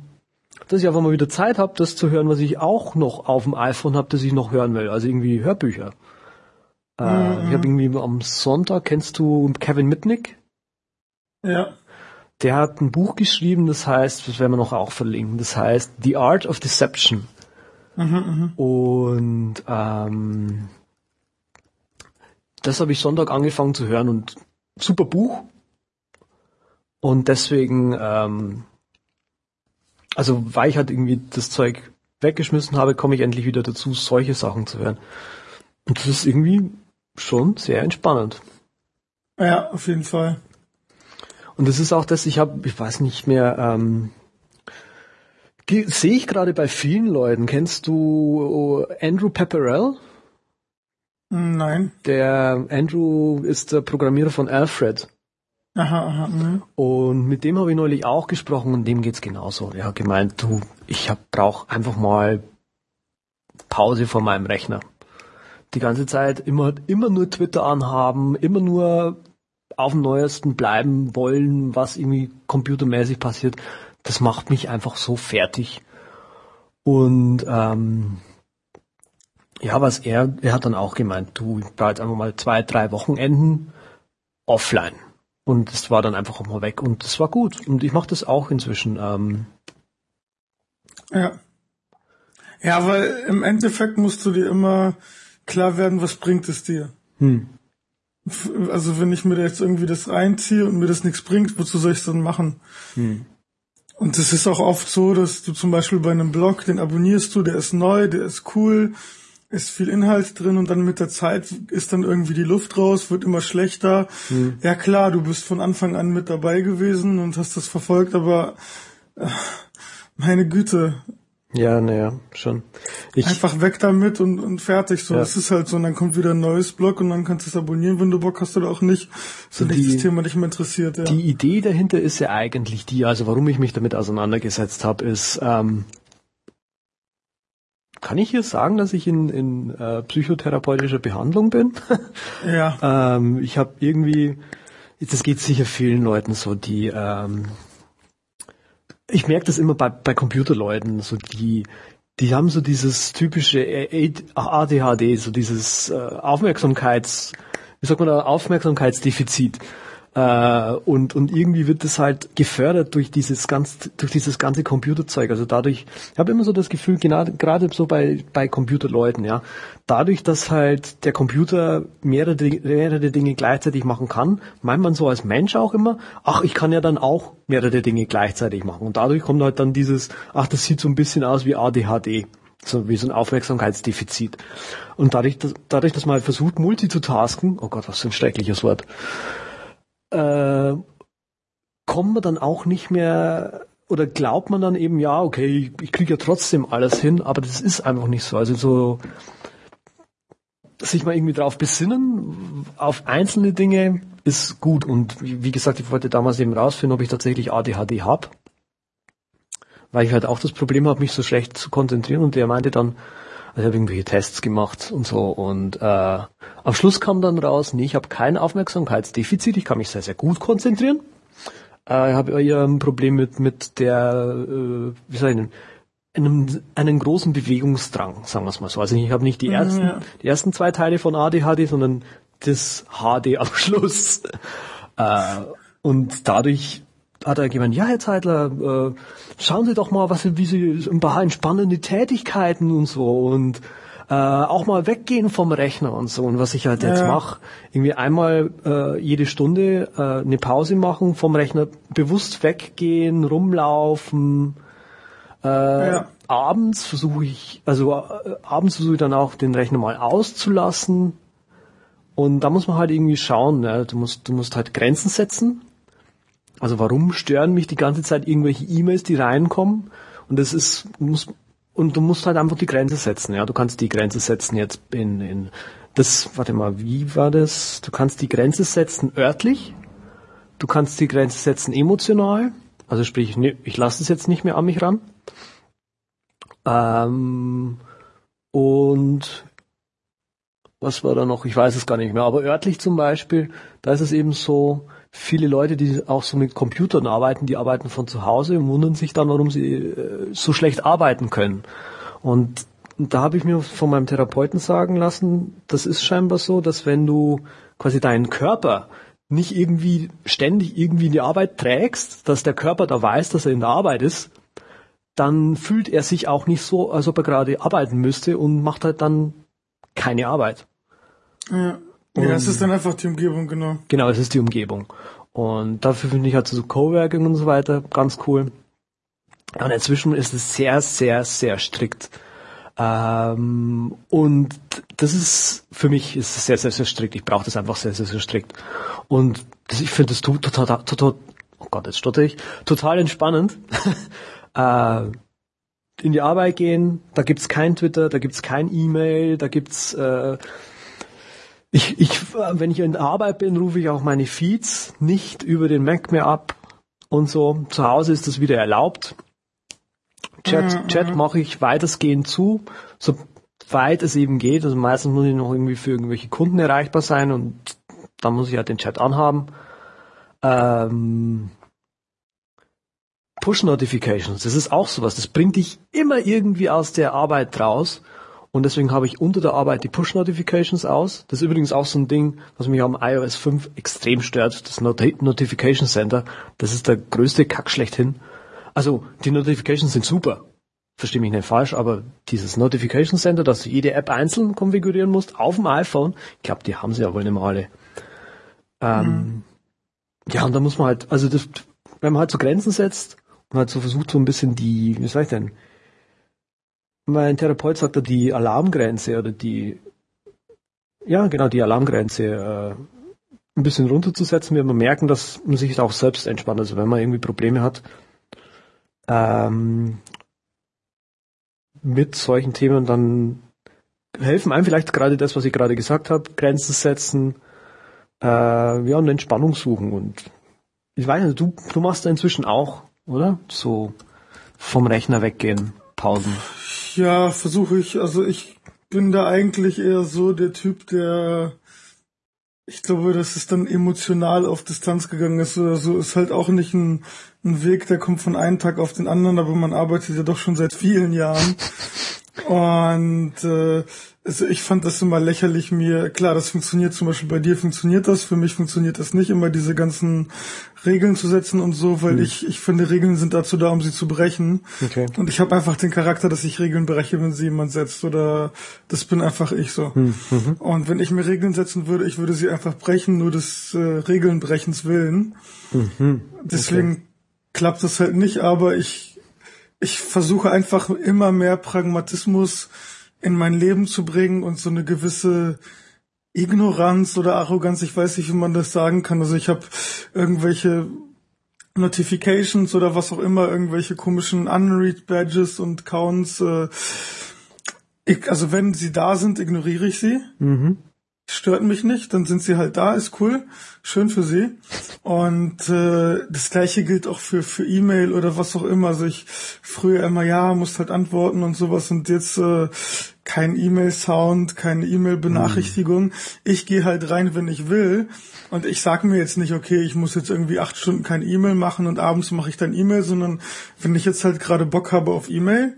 dass ich einfach mal wieder Zeit habe, das zu hören, was ich auch noch auf dem iPhone habe, das ich noch hören will. Also irgendwie Hörbücher. Äh, mhm. Ich habe irgendwie am Sonntag, kennst du Kevin Mitnick? Ja. Der hat ein Buch geschrieben, das heißt, das werden wir noch auch verlinken, das heißt The Art of Deception. Mhm, mh. Und ähm, das habe ich Sonntag angefangen zu hören und super Buch. Und deswegen, ähm, also weil ich halt irgendwie das Zeug weggeschmissen habe, komme ich endlich wieder dazu, solche Sachen zu hören. Und das ist irgendwie schon sehr entspannend. Ja, auf jeden Fall. Und das ist auch das, ich habe, ich weiß nicht mehr, ähm, sehe ich gerade bei vielen Leuten. Kennst du Andrew Pepperell? Nein. Der Andrew ist der Programmierer von Alfred. Aha, aha. Mh. Und mit dem habe ich neulich auch gesprochen und dem geht's genauso. Er hat gemeint, du, ich brauche einfach mal Pause vor meinem Rechner die ganze Zeit immer, immer nur Twitter anhaben, immer nur auf dem Neuesten bleiben wollen, was irgendwie computermäßig passiert, das macht mich einfach so fertig. Und ähm, ja, was er, er hat dann auch gemeint, du, ich einfach mal zwei, drei Wochenenden offline. Und es war dann einfach auch mal weg und das war gut. Und ich mache das auch inzwischen. Ähm, ja. Ja, weil im Endeffekt musst du dir immer klar werden, was bringt es dir. Hm. Also wenn ich mir da jetzt irgendwie das reinziehe und mir das nichts bringt, wozu soll ich es dann machen? Hm. Und es ist auch oft so, dass du zum Beispiel bei einem Blog, den abonnierst du, der ist neu, der ist cool, ist viel Inhalt drin und dann mit der Zeit ist dann irgendwie die Luft raus, wird immer schlechter. Hm. Ja klar, du bist von Anfang an mit dabei gewesen und hast das verfolgt, aber äh, meine Güte, ja, naja, schon. Ich, Einfach weg damit und, und fertig. So, ja. das ist halt so. Und dann kommt wieder ein neues Blog und dann kannst du es abonnieren, wenn du Bock hast oder auch nicht. So wenn dich das Thema nicht mehr interessiert. Ja. Die Idee dahinter ist ja eigentlich die, also warum ich mich damit auseinandergesetzt habe, ist, ähm, kann ich hier sagen, dass ich in, in äh, psychotherapeutischer Behandlung bin? [LAUGHS] ja. ähm, ich habe irgendwie, das geht sicher vielen Leuten so, die ähm, ich merke das immer bei, bei Computerleuten, so die, die haben so dieses typische ADHD, so dieses äh, Aufmerksamkeits, wie sagt man da, Aufmerksamkeitsdefizit. Äh, und, und irgendwie wird das halt gefördert durch dieses ganz, durch dieses ganze Computerzeug. Also dadurch, ich habe immer so das Gefühl, genau, gerade so bei, bei Computerleuten, ja, dadurch, dass halt der Computer mehrere, mehrere Dinge gleichzeitig machen kann, meint man so als Mensch auch immer, ach, ich kann ja dann auch mehrere Dinge gleichzeitig machen. Und dadurch kommt halt dann dieses, ach, das sieht so ein bisschen aus wie ADHD so wie so ein Aufmerksamkeitsdefizit. Und dadurch, dass, dadurch, dass man halt versucht, multitasken, oh Gott, was für ein schreckliches Wort, äh, kommt man dann auch nicht mehr oder glaubt man dann eben, ja, okay, ich, kriege ja trotzdem alles hin, aber das ist einfach nicht so. Also so sich mal irgendwie drauf besinnen, auf einzelne Dinge ist gut. Und wie gesagt, ich wollte damals eben rausfinden, ob ich tatsächlich ADHD habe. weil ich halt auch das Problem habe, mich so schlecht zu konzentrieren und der meinte dann, also ich habe irgendwelche Tests gemacht und so und äh, am Schluss kam dann raus, nee, ich habe kein Aufmerksamkeitsdefizit, ich kann mich sehr, sehr gut konzentrieren. Äh, ich habe eher ein Problem mit, mit der, äh, wie soll ich denn, einem, einen großen Bewegungsdrang, sagen wir es mal so. Also ich habe nicht die ersten, ja. die ersten zwei Teile von ADHD, sondern das HD am [LAUGHS] Schluss. äh, und dadurch hat er gemeint, ja, Herr Zeitler, äh, schauen Sie doch mal, was, wie Sie ein paar entspannende Tätigkeiten und so und äh, auch mal weggehen vom Rechner und so. Und was ich halt jetzt ja. mache, irgendwie einmal äh, jede Stunde äh, eine Pause machen vom Rechner, bewusst weggehen, rumlaufen. Äh, ja. Abends versuche ich, also äh, abends versuche ich dann auch den Rechner mal auszulassen. Und da muss man halt irgendwie schauen, ne? du musst, du musst halt Grenzen setzen also warum stören mich die ganze Zeit irgendwelche E-Mails, die reinkommen? Und das ist, muss, und du musst halt einfach die Grenze setzen, ja. Du kannst die Grenze setzen jetzt in, in, das, warte mal, wie war das? Du kannst die Grenze setzen örtlich. Du kannst die Grenze setzen emotional. Also sprich, ich lasse es jetzt nicht mehr an mich ran. Ähm, und was war da noch? Ich weiß es gar nicht mehr. Aber örtlich zum Beispiel, da ist es eben so, viele Leute, die auch so mit Computern arbeiten, die arbeiten von zu Hause und wundern sich dann, warum sie äh, so schlecht arbeiten können. Und da habe ich mir von meinem Therapeuten sagen lassen, das ist scheinbar so, dass wenn du quasi deinen Körper nicht irgendwie ständig irgendwie in die Arbeit trägst, dass der Körper da weiß, dass er in der Arbeit ist, dann fühlt er sich auch nicht so, als ob er gerade arbeiten müsste und macht halt dann keine Arbeit. Ja. Ja, es ist dann einfach die Umgebung, genau. Genau, es ist die Umgebung. Und dafür finde ich halt so Coworking und so weiter ganz cool. Und inzwischen ist es sehr, sehr, sehr strikt. Ähm, und das ist, für mich ist es sehr, sehr, sehr strikt. Ich brauche das einfach sehr, sehr, sehr strikt. Und das, ich finde das total, total, oh Gott, jetzt stotter ich, total entspannend. [LAUGHS] äh, in die Arbeit gehen, da gibt's kein Twitter, da gibt's kein E-Mail, da gibt's äh, ich, ich, wenn ich in der Arbeit bin, rufe ich auch meine Feeds nicht über den Mac mehr ab und so. Zu Hause ist das wieder erlaubt. Chat, mhm, Chat mhm. mache ich weitestgehend zu, so weit es eben geht. Also meistens muss ich noch irgendwie für irgendwelche Kunden erreichbar sein und dann muss ich halt den Chat anhaben. Ähm, Push Notifications, das ist auch sowas. Das bringt dich immer irgendwie aus der Arbeit raus. Und deswegen habe ich unter der Arbeit die Push-Notifications aus. Das ist übrigens auch so ein Ding, was mich am iOS 5 extrem stört, das Not Notification Center. Das ist der größte Kack schlechthin. Also, die Notifications sind super. Verstehe mich nicht falsch, aber dieses Notification Center, dass du jede App einzeln konfigurieren musst auf dem iPhone, ich glaube, die haben sie ja wohl nicht mehr alle. Ähm, mhm. Ja, und da muss man halt, also das, wenn man halt so Grenzen setzt und halt so versucht, so ein bisschen die, wie soll ich denn, mein Therapeut sagte, die Alarmgrenze oder die, ja, genau, die Alarmgrenze äh, ein bisschen runterzusetzen, wenn man merken, dass man sich auch selbst entspannt. Also wenn man irgendwie Probleme hat, ähm, mit solchen Themen, dann helfen einem vielleicht gerade das, was ich gerade gesagt habe, Grenzen setzen, äh, ja, und Entspannung suchen. Und ich weiß nicht, du, du machst da inzwischen auch, oder? So vom Rechner weggehen, Pausen. Ja, versuche ich. Also ich bin da eigentlich eher so der Typ, der ich glaube, dass es dann emotional auf Distanz gegangen ist oder so, ist halt auch nicht ein, ein Weg, der kommt von einem Tag auf den anderen, aber man arbeitet ja doch schon seit vielen Jahren. Und äh, also ich fand das immer lächerlich mir, klar, das funktioniert zum Beispiel bei dir funktioniert das, für mich funktioniert das nicht immer, diese ganzen Regeln zu setzen und so, weil hm. ich, ich finde, Regeln sind dazu da, um sie zu brechen. Okay. Und ich habe einfach den Charakter, dass ich Regeln breche, wenn sie jemand setzt oder das bin einfach ich so. Hm. Mhm. Und wenn ich mir Regeln setzen würde, ich würde sie einfach brechen, nur des äh, Regelnbrechens willen. Mhm. Deswegen okay. klappt das halt nicht, aber ich, ich versuche einfach immer mehr Pragmatismus in mein Leben zu bringen und so eine gewisse Ignoranz oder Arroganz, ich weiß nicht, wie man das sagen kann. Also ich habe irgendwelche Notifications oder was auch immer, irgendwelche komischen Unread Badges und Counts. Äh, ich, also wenn sie da sind, ignoriere ich sie. Mhm. Stört mich nicht, dann sind sie halt da, ist cool, schön für sie. Und äh, das gleiche gilt auch für für E-Mail oder was auch immer. Also ich früher immer ja, musst halt antworten und sowas und jetzt äh, kein E-Mail-Sound, keine E-Mail-Benachrichtigung. Mhm. Ich gehe halt rein, wenn ich will. Und ich sage mir jetzt nicht, okay, ich muss jetzt irgendwie acht Stunden kein E-Mail machen und abends mache ich dann E-Mail, sondern wenn ich jetzt halt gerade Bock habe auf E-Mail,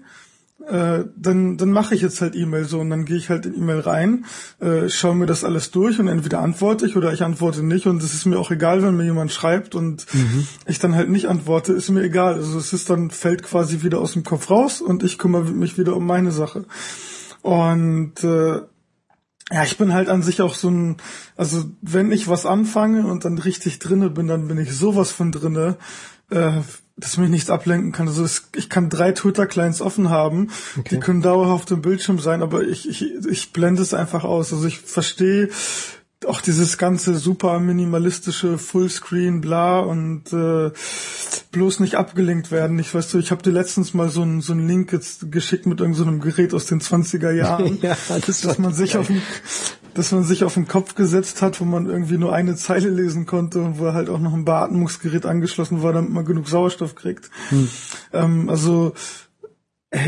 äh, dann, dann mache ich jetzt halt E-Mail so und dann gehe ich halt in E-Mail rein, äh, schaue mir das alles durch und entweder antworte ich oder ich antworte nicht und es ist mir auch egal, wenn mir jemand schreibt und mhm. ich dann halt nicht antworte, ist mir egal. Also es ist dann, fällt quasi wieder aus dem Kopf raus und ich kümmere mich wieder um meine Sache. Und äh, ja, ich bin halt an sich auch so ein, also wenn ich was anfange und dann richtig drinne bin, dann bin ich sowas von drinne, äh, dass mich nichts ablenken kann. Also es, ich kann drei Twitter-Clients offen haben, okay. die können dauerhaft im Bildschirm sein, aber ich, ich, ich blende es einfach aus. Also ich verstehe auch dieses ganze super minimalistische Fullscreen, bla und äh, bloß nicht abgelenkt werden. Ich weiß du, ich habe dir letztens mal so einen so einen Link jetzt geschickt mit irgendeinem so Gerät aus den 20er Jahren, [LAUGHS] ja, das dass man sich geil. auf den, dass man sich auf den Kopf gesetzt hat, wo man irgendwie nur eine Zeile lesen konnte und wo halt auch noch ein Beatmungsgerät angeschlossen war, damit man genug Sauerstoff kriegt. Hm. Ähm, also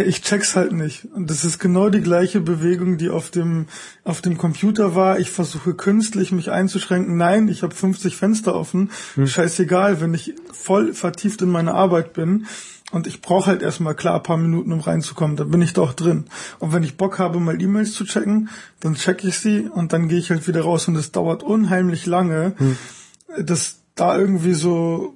ich check's halt nicht. Und das ist genau die gleiche Bewegung, die auf dem, auf dem Computer war. Ich versuche künstlich mich einzuschränken. Nein, ich habe 50 Fenster offen. Hm. Scheißegal, wenn ich voll vertieft in meine Arbeit bin und ich brauche halt erstmal klar ein paar Minuten, um reinzukommen, dann bin ich doch drin. Und wenn ich Bock habe, mal E-Mails zu checken, dann check ich sie und dann gehe ich halt wieder raus und es dauert unheimlich lange, hm. dass da irgendwie so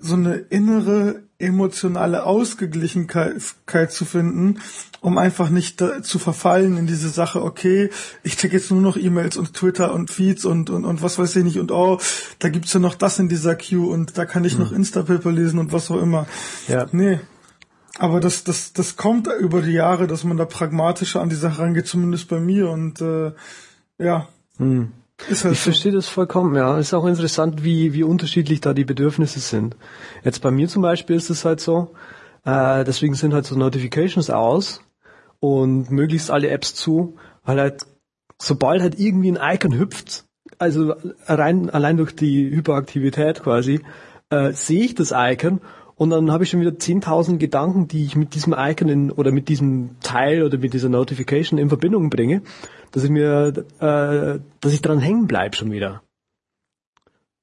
so eine innere emotionale Ausgeglichenkeit zu finden, um einfach nicht zu verfallen in diese Sache, okay, ich check jetzt nur noch E-Mails und Twitter und Feeds und, und, und was weiß ich nicht und oh, da gibt's ja noch das in dieser Queue und da kann ich hm. noch Instapaper lesen und was auch immer. Ja. Nee. Aber das, das, das kommt über die Jahre, dass man da pragmatischer an die Sache rangeht, zumindest bei mir und äh, ja. Hm. Halt ich so. verstehe das vollkommen, ja. Ist auch interessant, wie, wie unterschiedlich da die Bedürfnisse sind. Jetzt bei mir zum Beispiel ist es halt so, äh, deswegen sind halt so Notifications aus und möglichst alle Apps zu, weil halt, sobald halt irgendwie ein Icon hüpft, also rein, allein durch die Hyperaktivität quasi, äh, sehe ich das Icon und dann habe ich schon wieder 10.000 Gedanken, die ich mit diesem Icon in, oder mit diesem Teil oder mit dieser Notification in Verbindung bringe dass ich mir, äh, dass ich dran hängen bleib schon wieder.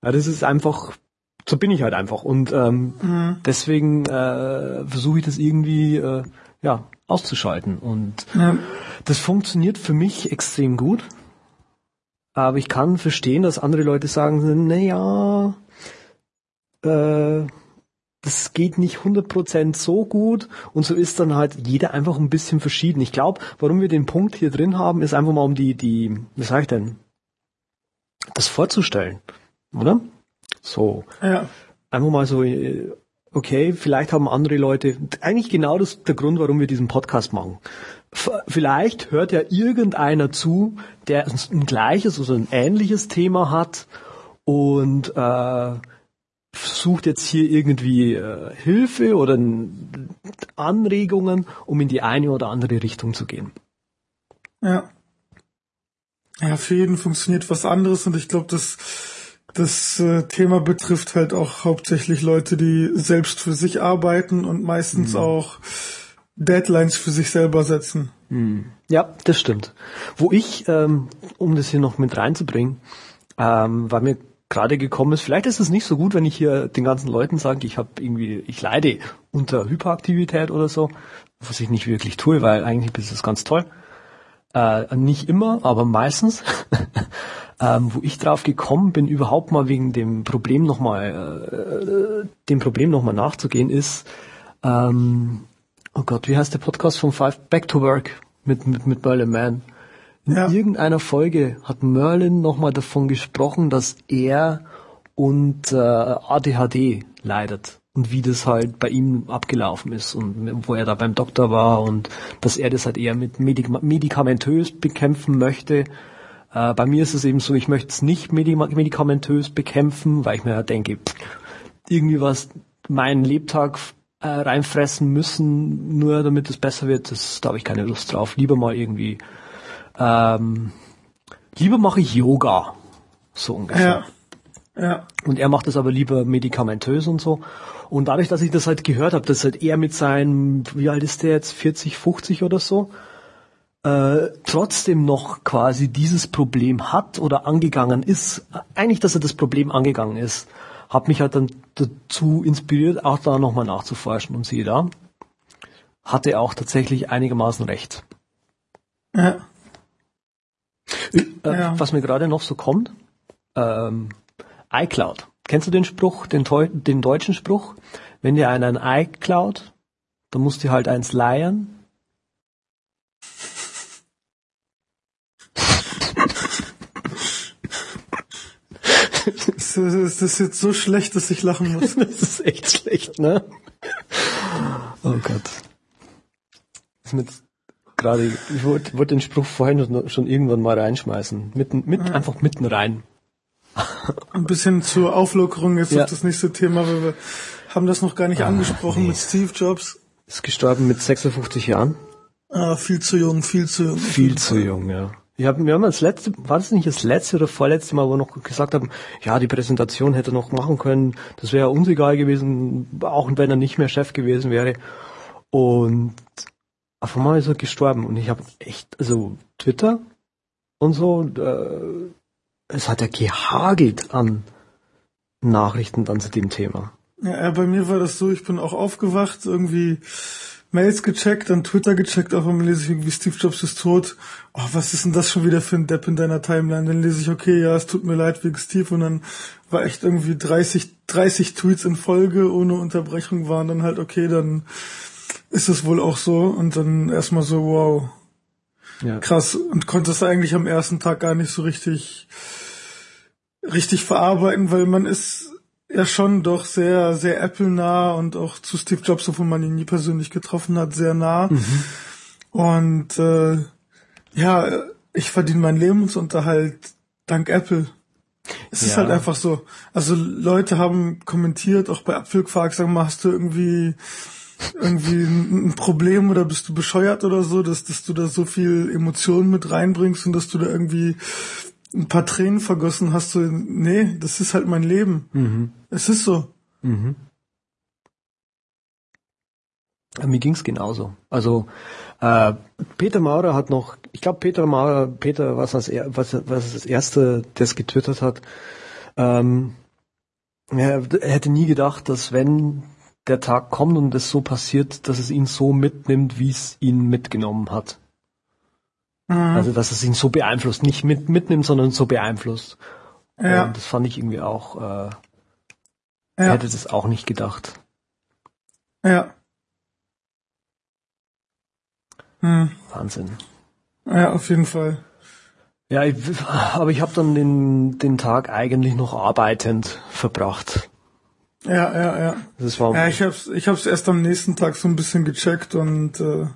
Ja, das ist einfach, so bin ich halt einfach. Und ähm, mhm. deswegen äh, versuche ich das irgendwie äh, ja, auszuschalten. Und ja. das funktioniert für mich extrem gut. Aber ich kann verstehen, dass andere Leute sagen, naja, äh, das geht nicht 100% so gut und so ist dann halt jeder einfach ein bisschen verschieden. Ich glaube, warum wir den Punkt hier drin haben, ist einfach mal um die, die, wie sag ich denn, das vorzustellen, oder? So. Ja. Einfach mal so, okay, vielleicht haben andere Leute, eigentlich genau das der Grund, warum wir diesen Podcast machen. Vielleicht hört ja irgendeiner zu, der ein gleiches oder ein ähnliches Thema hat und äh, sucht jetzt hier irgendwie äh, Hilfe oder Anregungen, um in die eine oder andere Richtung zu gehen. Ja. Ja, für jeden funktioniert was anderes und ich glaube, das, das äh, Thema betrifft halt auch hauptsächlich Leute, die selbst für sich arbeiten und meistens mhm. auch Deadlines für sich selber setzen. Mhm. Ja, das stimmt. Wo ich, ähm, um das hier noch mit reinzubringen, ähm, war mir gerade gekommen ist. Vielleicht ist es nicht so gut, wenn ich hier den ganzen Leuten sage, ich habe irgendwie, ich leide unter Hyperaktivität oder so, was ich nicht wirklich tue, weil eigentlich ist es ganz toll. Äh, nicht immer, aber meistens. [LAUGHS] ähm, wo ich drauf gekommen bin, überhaupt mal wegen dem Problem nochmal, äh, dem Problem nochmal nachzugehen, ist, ähm, oh Gott, wie heißt der Podcast von Five Back to Work mit, mit, mit Merlin Mann? In ja. irgendeiner Folge hat Merlin nochmal davon gesprochen, dass er und äh, ADHD leidet und wie das halt bei ihm abgelaufen ist und wo er da beim Doktor war und dass er das halt eher mit Medik medikamentös bekämpfen möchte. Äh, bei mir ist es eben so, ich möchte es nicht medikamentös bekämpfen, weil ich mir halt denke, pff, irgendwie was meinen Lebtag äh, reinfressen müssen, nur damit es besser wird, das da habe ich keine Lust drauf. Lieber mal irgendwie ähm, lieber mache ich Yoga. So ungefähr. Ja. ja. Und er macht es aber lieber medikamentös und so. Und dadurch, dass ich das halt gehört habe, dass halt er mit seinem, wie alt ist der jetzt, 40, 50 oder so, äh, trotzdem noch quasi dieses Problem hat oder angegangen ist, eigentlich, dass er das Problem angegangen ist, hat mich halt dann dazu inspiriert, auch da nochmal nachzuforschen und siehe da, hatte er auch tatsächlich einigermaßen recht. Ja. Äh, ja. Was mir gerade noch so kommt, ähm, iCloud. Kennst du den Spruch, den, den deutschen Spruch? Wenn dir einer ein iCloud, dann musst du halt eins leihen. das ist jetzt so schlecht, dass ich lachen muss. [LAUGHS] das ist echt schlecht, ne? Oh Gott. Das ist mit gerade, ich wollte wollt den Spruch vorhin schon irgendwann mal reinschmeißen. Mitten, mit, ja. einfach mitten rein. Ein bisschen zur Auflockerung jetzt ja. auf das nächste Thema, weil wir haben das noch gar nicht ah, angesprochen nee. mit Steve Jobs. Ist gestorben mit 56 Jahren. Ah, viel zu jung, viel zu jung. Viel zu jung, ja. Ich hab, wir haben das letzte, war das nicht das letzte oder vorletzte Mal, wo wir noch gesagt haben, ja, die Präsentation hätte er noch machen können, das wäre uns egal gewesen, auch wenn er nicht mehr Chef gewesen wäre. Und auf einmal ist er gestorben und ich habe echt, also Twitter und so, äh, es hat ja gehagelt an Nachrichten dann zu dem Thema. Ja, bei mir war das so, ich bin auch aufgewacht, irgendwie Mails gecheckt, dann Twitter gecheckt, auf einmal lese ich irgendwie Steve Jobs ist tot. Oh, was ist denn das schon wieder für ein Depp in deiner Timeline? Dann lese ich, okay, ja, es tut mir leid wegen Steve und dann war echt irgendwie 30, 30 Tweets in Folge ohne Unterbrechung waren dann halt, okay, dann ist es wohl auch so und dann erstmal so, wow. Ja. Krass. Und konnte es eigentlich am ersten Tag gar nicht so richtig, richtig verarbeiten, weil man ist ja schon doch sehr, sehr Apple-nah und auch zu Steve Jobs, obwohl man ihn nie persönlich getroffen hat, sehr nah. Mhm. Und äh, ja, ich verdiene meinen Lebensunterhalt dank Apple. Es ja. ist halt einfach so. Also Leute haben kommentiert, auch bei Apfelquark, sagen mal, hast du irgendwie irgendwie ein, Problem oder bist du bescheuert oder so, dass, dass du da so viel Emotionen mit reinbringst und dass du da irgendwie ein paar Tränen vergossen hast, so, nee, das ist halt mein Leben. Mhm. Es ist so. Mhm. Mir ging's genauso. Also äh, Peter Maurer hat noch, ich glaube Peter Maurer, Peter, was das, was, was das erste, das getwittert hat, ähm, er, er hätte nie gedacht, dass wenn der Tag kommt und es so passiert, dass es ihn so mitnimmt, wie es ihn mitgenommen hat. Mhm. Also dass es ihn so beeinflusst, nicht mit, mitnimmt, sondern so beeinflusst. Ja. Und das fand ich irgendwie auch, äh, ja. hätte das auch nicht gedacht. Ja. Hm. Wahnsinn. Ja, auf jeden Fall. Ja, ich, aber ich habe dann den, den Tag eigentlich noch arbeitend verbracht. Ja, ja, ja. Das war ja, ich hab's, ich hab's erst am nächsten Tag so ein bisschen gecheckt und äh,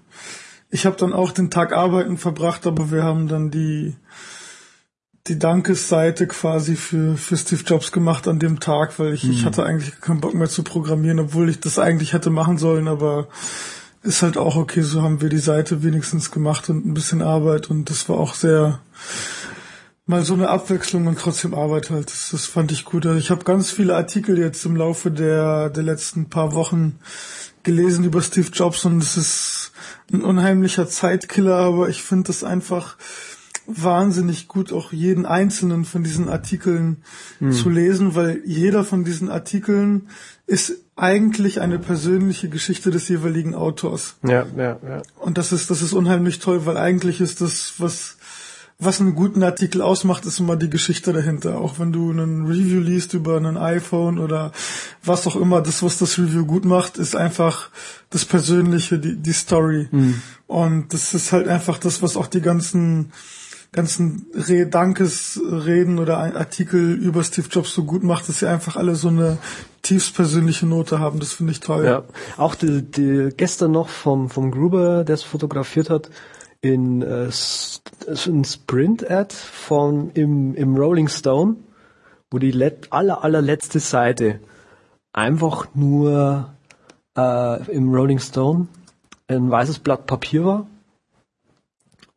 ich habe dann auch den Tag arbeiten verbracht, aber wir haben dann die die Dankesseite quasi für für Steve Jobs gemacht an dem Tag, weil ich, mhm. ich hatte eigentlich keinen Bock mehr zu programmieren, obwohl ich das eigentlich hätte machen sollen, aber ist halt auch okay, so haben wir die Seite wenigstens gemacht und ein bisschen Arbeit und das war auch sehr mal so eine Abwechslung und trotzdem Arbeit halt. Das, das fand ich gut. Also ich habe ganz viele Artikel jetzt im Laufe der, der letzten paar Wochen gelesen über Steve Jobs und es ist ein unheimlicher Zeitkiller, aber ich finde es einfach wahnsinnig gut, auch jeden einzelnen von diesen Artikeln mhm. zu lesen, weil jeder von diesen Artikeln ist eigentlich eine persönliche Geschichte des jeweiligen Autors. Ja, ja, ja. Und das ist, das ist unheimlich toll, weil eigentlich ist das, was was einen guten Artikel ausmacht, ist immer die Geschichte dahinter. Auch wenn du einen Review liest über ein iPhone oder was auch immer, das, was das Review gut macht, ist einfach das Persönliche, die, die Story. Mhm. Und das ist halt einfach das, was auch die ganzen ganzen Re Dankesreden oder Artikel über Steve Jobs so gut macht, dass sie einfach alle so eine tiefst persönliche Note haben. Das finde ich toll. Ja, auch die, die gestern noch vom, vom Gruber, der es fotografiert hat, in äh, ein Sprint-Ad von im, im Rolling Stone, wo die let, aller, allerletzte Seite einfach nur äh, im Rolling Stone ein weißes Blatt Papier war,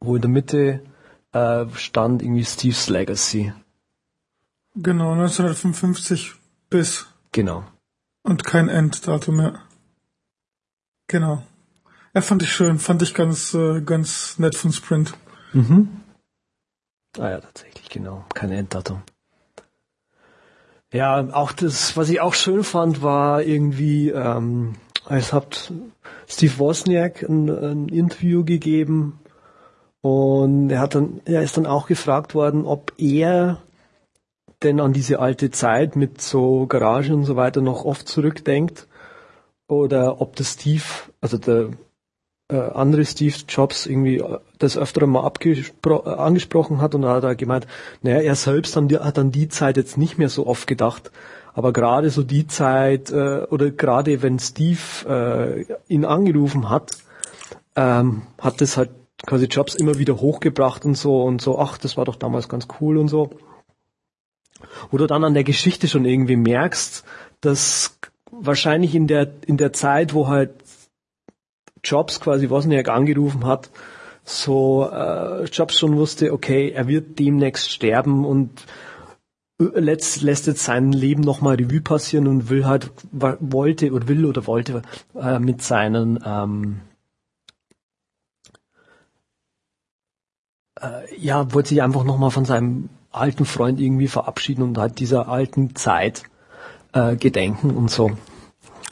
wo in der Mitte äh, stand irgendwie Steve's Legacy. Genau, 1955 bis. Genau. Und kein Enddatum mehr. Genau. Ja, fand ich schön, fand ich ganz, äh, ganz nett von Sprint. Mhm. Ah ja, tatsächlich, genau. Kein Enddatum. Ja, auch das, was ich auch schön fand, war irgendwie, ähm, es hat Steve Wozniak ein, ein Interview gegeben und er hat dann, er ist dann auch gefragt worden, ob er denn an diese alte Zeit mit so Garage und so weiter noch oft zurückdenkt oder ob der Steve, also der äh, andere Steve Jobs irgendwie äh, das öfter mal äh, angesprochen hat und da hat er gemeint, naja, er selbst an die, hat an die Zeit jetzt nicht mehr so oft gedacht, aber gerade so die Zeit äh, oder gerade wenn Steve äh, ihn angerufen hat, ähm, hat das halt quasi Jobs immer wieder hochgebracht und so und so, ach, das war doch damals ganz cool und so. Wo du dann an der Geschichte schon irgendwie merkst, dass wahrscheinlich in der in der Zeit, wo halt Jobs quasi Wozniak angerufen hat, so äh, Jobs schon wusste, okay, er wird demnächst sterben und lässt, lässt jetzt sein Leben nochmal Revue passieren und will halt, wollte oder will oder wollte äh, mit seinen ähm, äh, ja, wollte sich einfach nochmal von seinem alten Freund irgendwie verabschieden und halt dieser alten Zeit äh, gedenken und so.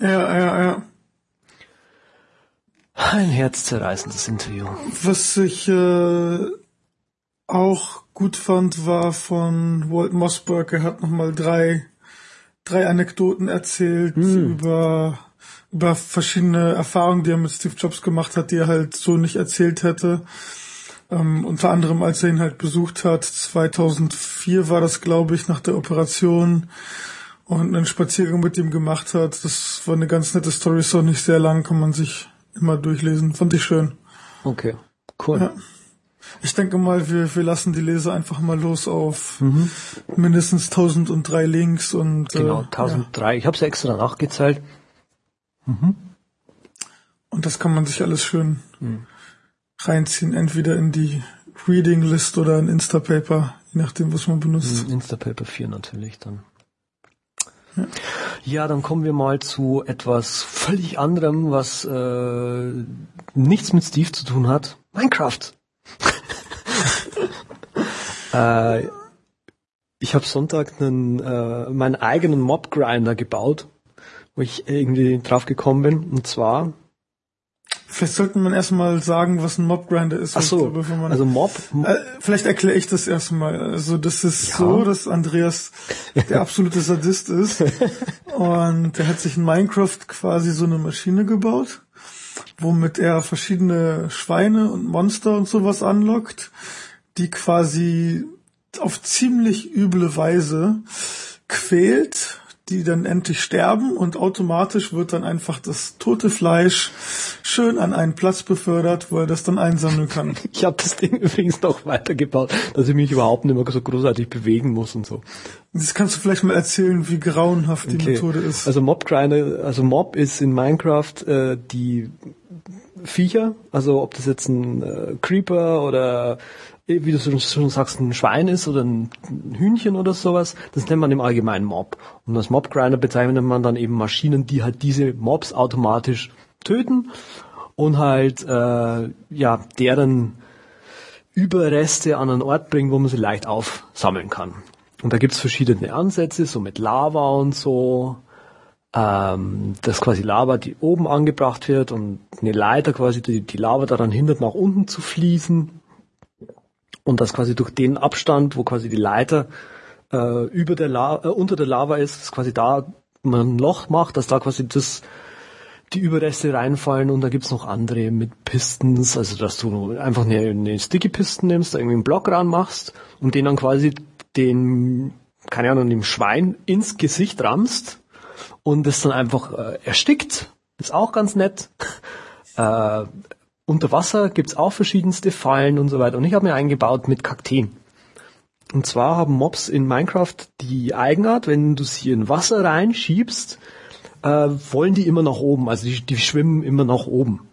Ja, ja, ja. Ein herzzerreißendes Interview. Was ich äh, auch gut fand, war von Walt Mossberg. Er hat nochmal drei, drei Anekdoten erzählt hm. über, über verschiedene Erfahrungen, die er mit Steve Jobs gemacht hat, die er halt so nicht erzählt hätte. Ähm, unter anderem, als er ihn halt besucht hat, 2004 war das, glaube ich, nach der Operation und einen Spaziergang mit ihm gemacht hat. Das war eine ganz nette Story, ist auch nicht sehr lang, kann man sich immer durchlesen. Fand ich schön. Okay, cool. Ja. Ich denke mal, wir, wir lassen die Leser einfach mal los auf mhm. mindestens 1003 Links und genau 1003. Äh, ja. Ich habe es extra nachgezählt. Mhm. Und das kann man sich alles schön mhm. reinziehen, entweder in die Reading List oder in Instapaper, je nachdem, was man benutzt. Mhm, Instapaper 4 natürlich dann. Ja. dann kommen wir mal zu etwas völlig anderem, was äh, nichts mit Steve zu tun hat. Minecraft. [LAUGHS] äh, ich habe Sonntag einen, äh, meinen eigenen Mob-Grinder gebaut, wo ich irgendwie drauf gekommen bin. Und zwar Vielleicht sollte man erstmal sagen, was ein Mob-Grinder ist. Ach so, bevor man, also Mob. Äh, vielleicht erkläre ich das erstmal. Also das ist ja. so, dass Andreas der absolute Sadist ist [LAUGHS] und er hat sich in Minecraft quasi so eine Maschine gebaut, womit er verschiedene Schweine und Monster und sowas anlockt, die quasi auf ziemlich üble Weise quält die dann endlich sterben und automatisch wird dann einfach das tote Fleisch schön an einen Platz befördert, wo er das dann einsammeln kann. [LAUGHS] Ich habe das Ding übrigens noch weitergebaut, dass ich mich überhaupt nicht mehr so großartig bewegen muss und so. Das kannst du vielleicht mal erzählen, wie grauenhaft die okay. Methode ist. Also Mob Grinder, also Mob ist in Minecraft äh, die Viecher, also ob das jetzt ein äh, Creeper oder wie du schon sagst, ein Schwein ist oder ein Hühnchen oder sowas, das nennt man im Allgemeinen Mob. Und als Mob-Grinder bezeichnet man dann eben Maschinen, die halt diese Mobs automatisch töten und halt äh, ja deren Überreste an einen Ort bringen, wo man sie leicht aufsammeln kann. Und da gibt's verschiedene Ansätze, so mit Lava und so, ähm, dass quasi Lava, die oben angebracht wird und eine Leiter quasi die, die Lava daran hindert, nach unten zu fließen und das quasi durch den Abstand, wo quasi die Leiter äh, über der La äh, unter der Lava ist, dass quasi da man ein Loch macht, dass da quasi das die Überreste reinfallen und da gibt's noch andere mit Pistons, also dass du einfach eine, eine Sticky Piston nimmst, da irgendwie einen Block ranmachst und den dann quasi den, keine Ahnung, dem Schwein ins Gesicht rammst und es dann einfach äh, erstickt. Ist auch ganz nett. Äh, unter Wasser gibt's auch verschiedenste Fallen und so weiter. Und ich habe mir eingebaut mit Kakteen. Und zwar haben Mobs in Minecraft die Eigenart, wenn du sie in Wasser reinschiebst, äh, wollen die immer nach oben. Also die, die schwimmen immer nach oben.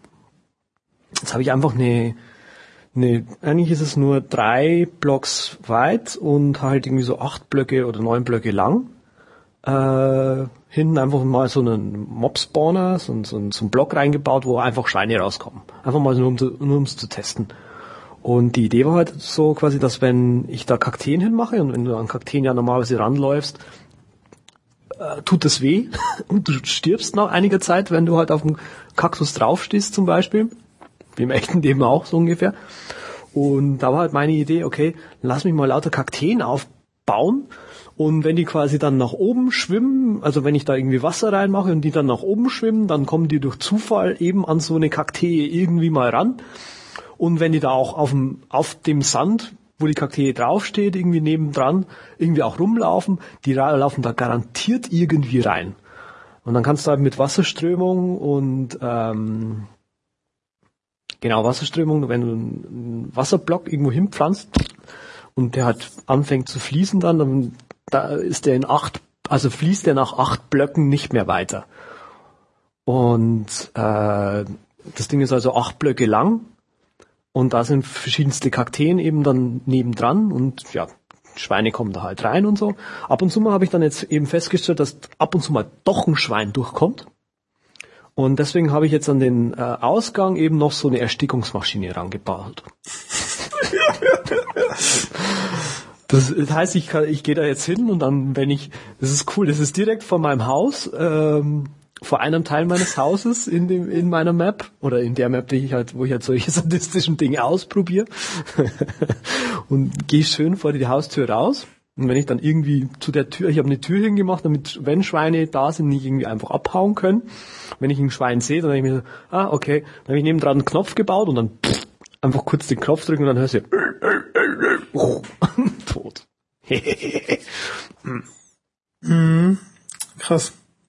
Jetzt habe ich einfach eine, Nee, eigentlich ist es nur drei Blocks weit und halt irgendwie so acht Blöcke oder neun Blöcke lang. Äh, hinten einfach mal so einen Mob-Spawner, so, so, so einen Block reingebaut, wo einfach Schweine rauskommen. Einfach mal nur um nur ums zu testen. Und die Idee war halt so quasi, dass wenn ich da Kakteen hinmache und wenn du an Kakteen ja normalerweise ranläufst, äh, tut das weh [LAUGHS] und du stirbst nach einiger Zeit, wenn du halt auf dem Kaktus draufstehst zum Beispiel. Wie im echten Leben auch so ungefähr. Und da war halt meine Idee, okay, lass mich mal lauter Kakteen aufbauen und wenn die quasi dann nach oben schwimmen, also wenn ich da irgendwie Wasser reinmache und die dann nach oben schwimmen, dann kommen die durch Zufall eben an so eine Kaktee irgendwie mal ran. Und wenn die da auch auf dem, auf dem Sand, wo die Kaktee draufsteht, irgendwie nebendran, irgendwie auch rumlaufen, die laufen da garantiert irgendwie rein. Und dann kannst du halt mit Wasserströmung und ähm, genau Wasserströmung, wenn du einen Wasserblock irgendwo hinpflanzt und der hat anfängt zu fließen dann, dann da ist der in acht, also fließt der nach acht Blöcken nicht mehr weiter. Und äh, das Ding ist also acht Blöcke lang und da sind verschiedenste Kakteen eben dann nebendran und ja, Schweine kommen da halt rein und so. Ab und zu mal habe ich dann jetzt eben festgestellt, dass ab und zu mal doch ein Schwein durchkommt. Und deswegen habe ich jetzt an den äh, Ausgang eben noch so eine Erstickungsmaschine rangebaut. [LAUGHS] Das heißt, ich, kann, ich gehe da jetzt hin und dann, wenn ich, das ist cool, das ist direkt vor meinem Haus, ähm, vor einem Teil meines Hauses in dem in meiner Map oder in der Map, die ich halt, wo ich halt solche [LAUGHS] sadistischen Dinge ausprobiere [LAUGHS] und gehe schön vor die Haustür raus. Und wenn ich dann irgendwie zu der Tür, ich habe eine Tür hingemacht, damit, wenn Schweine da sind, nicht irgendwie einfach abhauen können. Wenn ich ein Schwein sehe, dann denke ich mir so, ah, okay, dann habe ich neben dran einen Knopf gebaut und dann pff, einfach kurz den Knopf drücken und dann hörst du [LAUGHS] tot. mhm. [LAUGHS] Krass.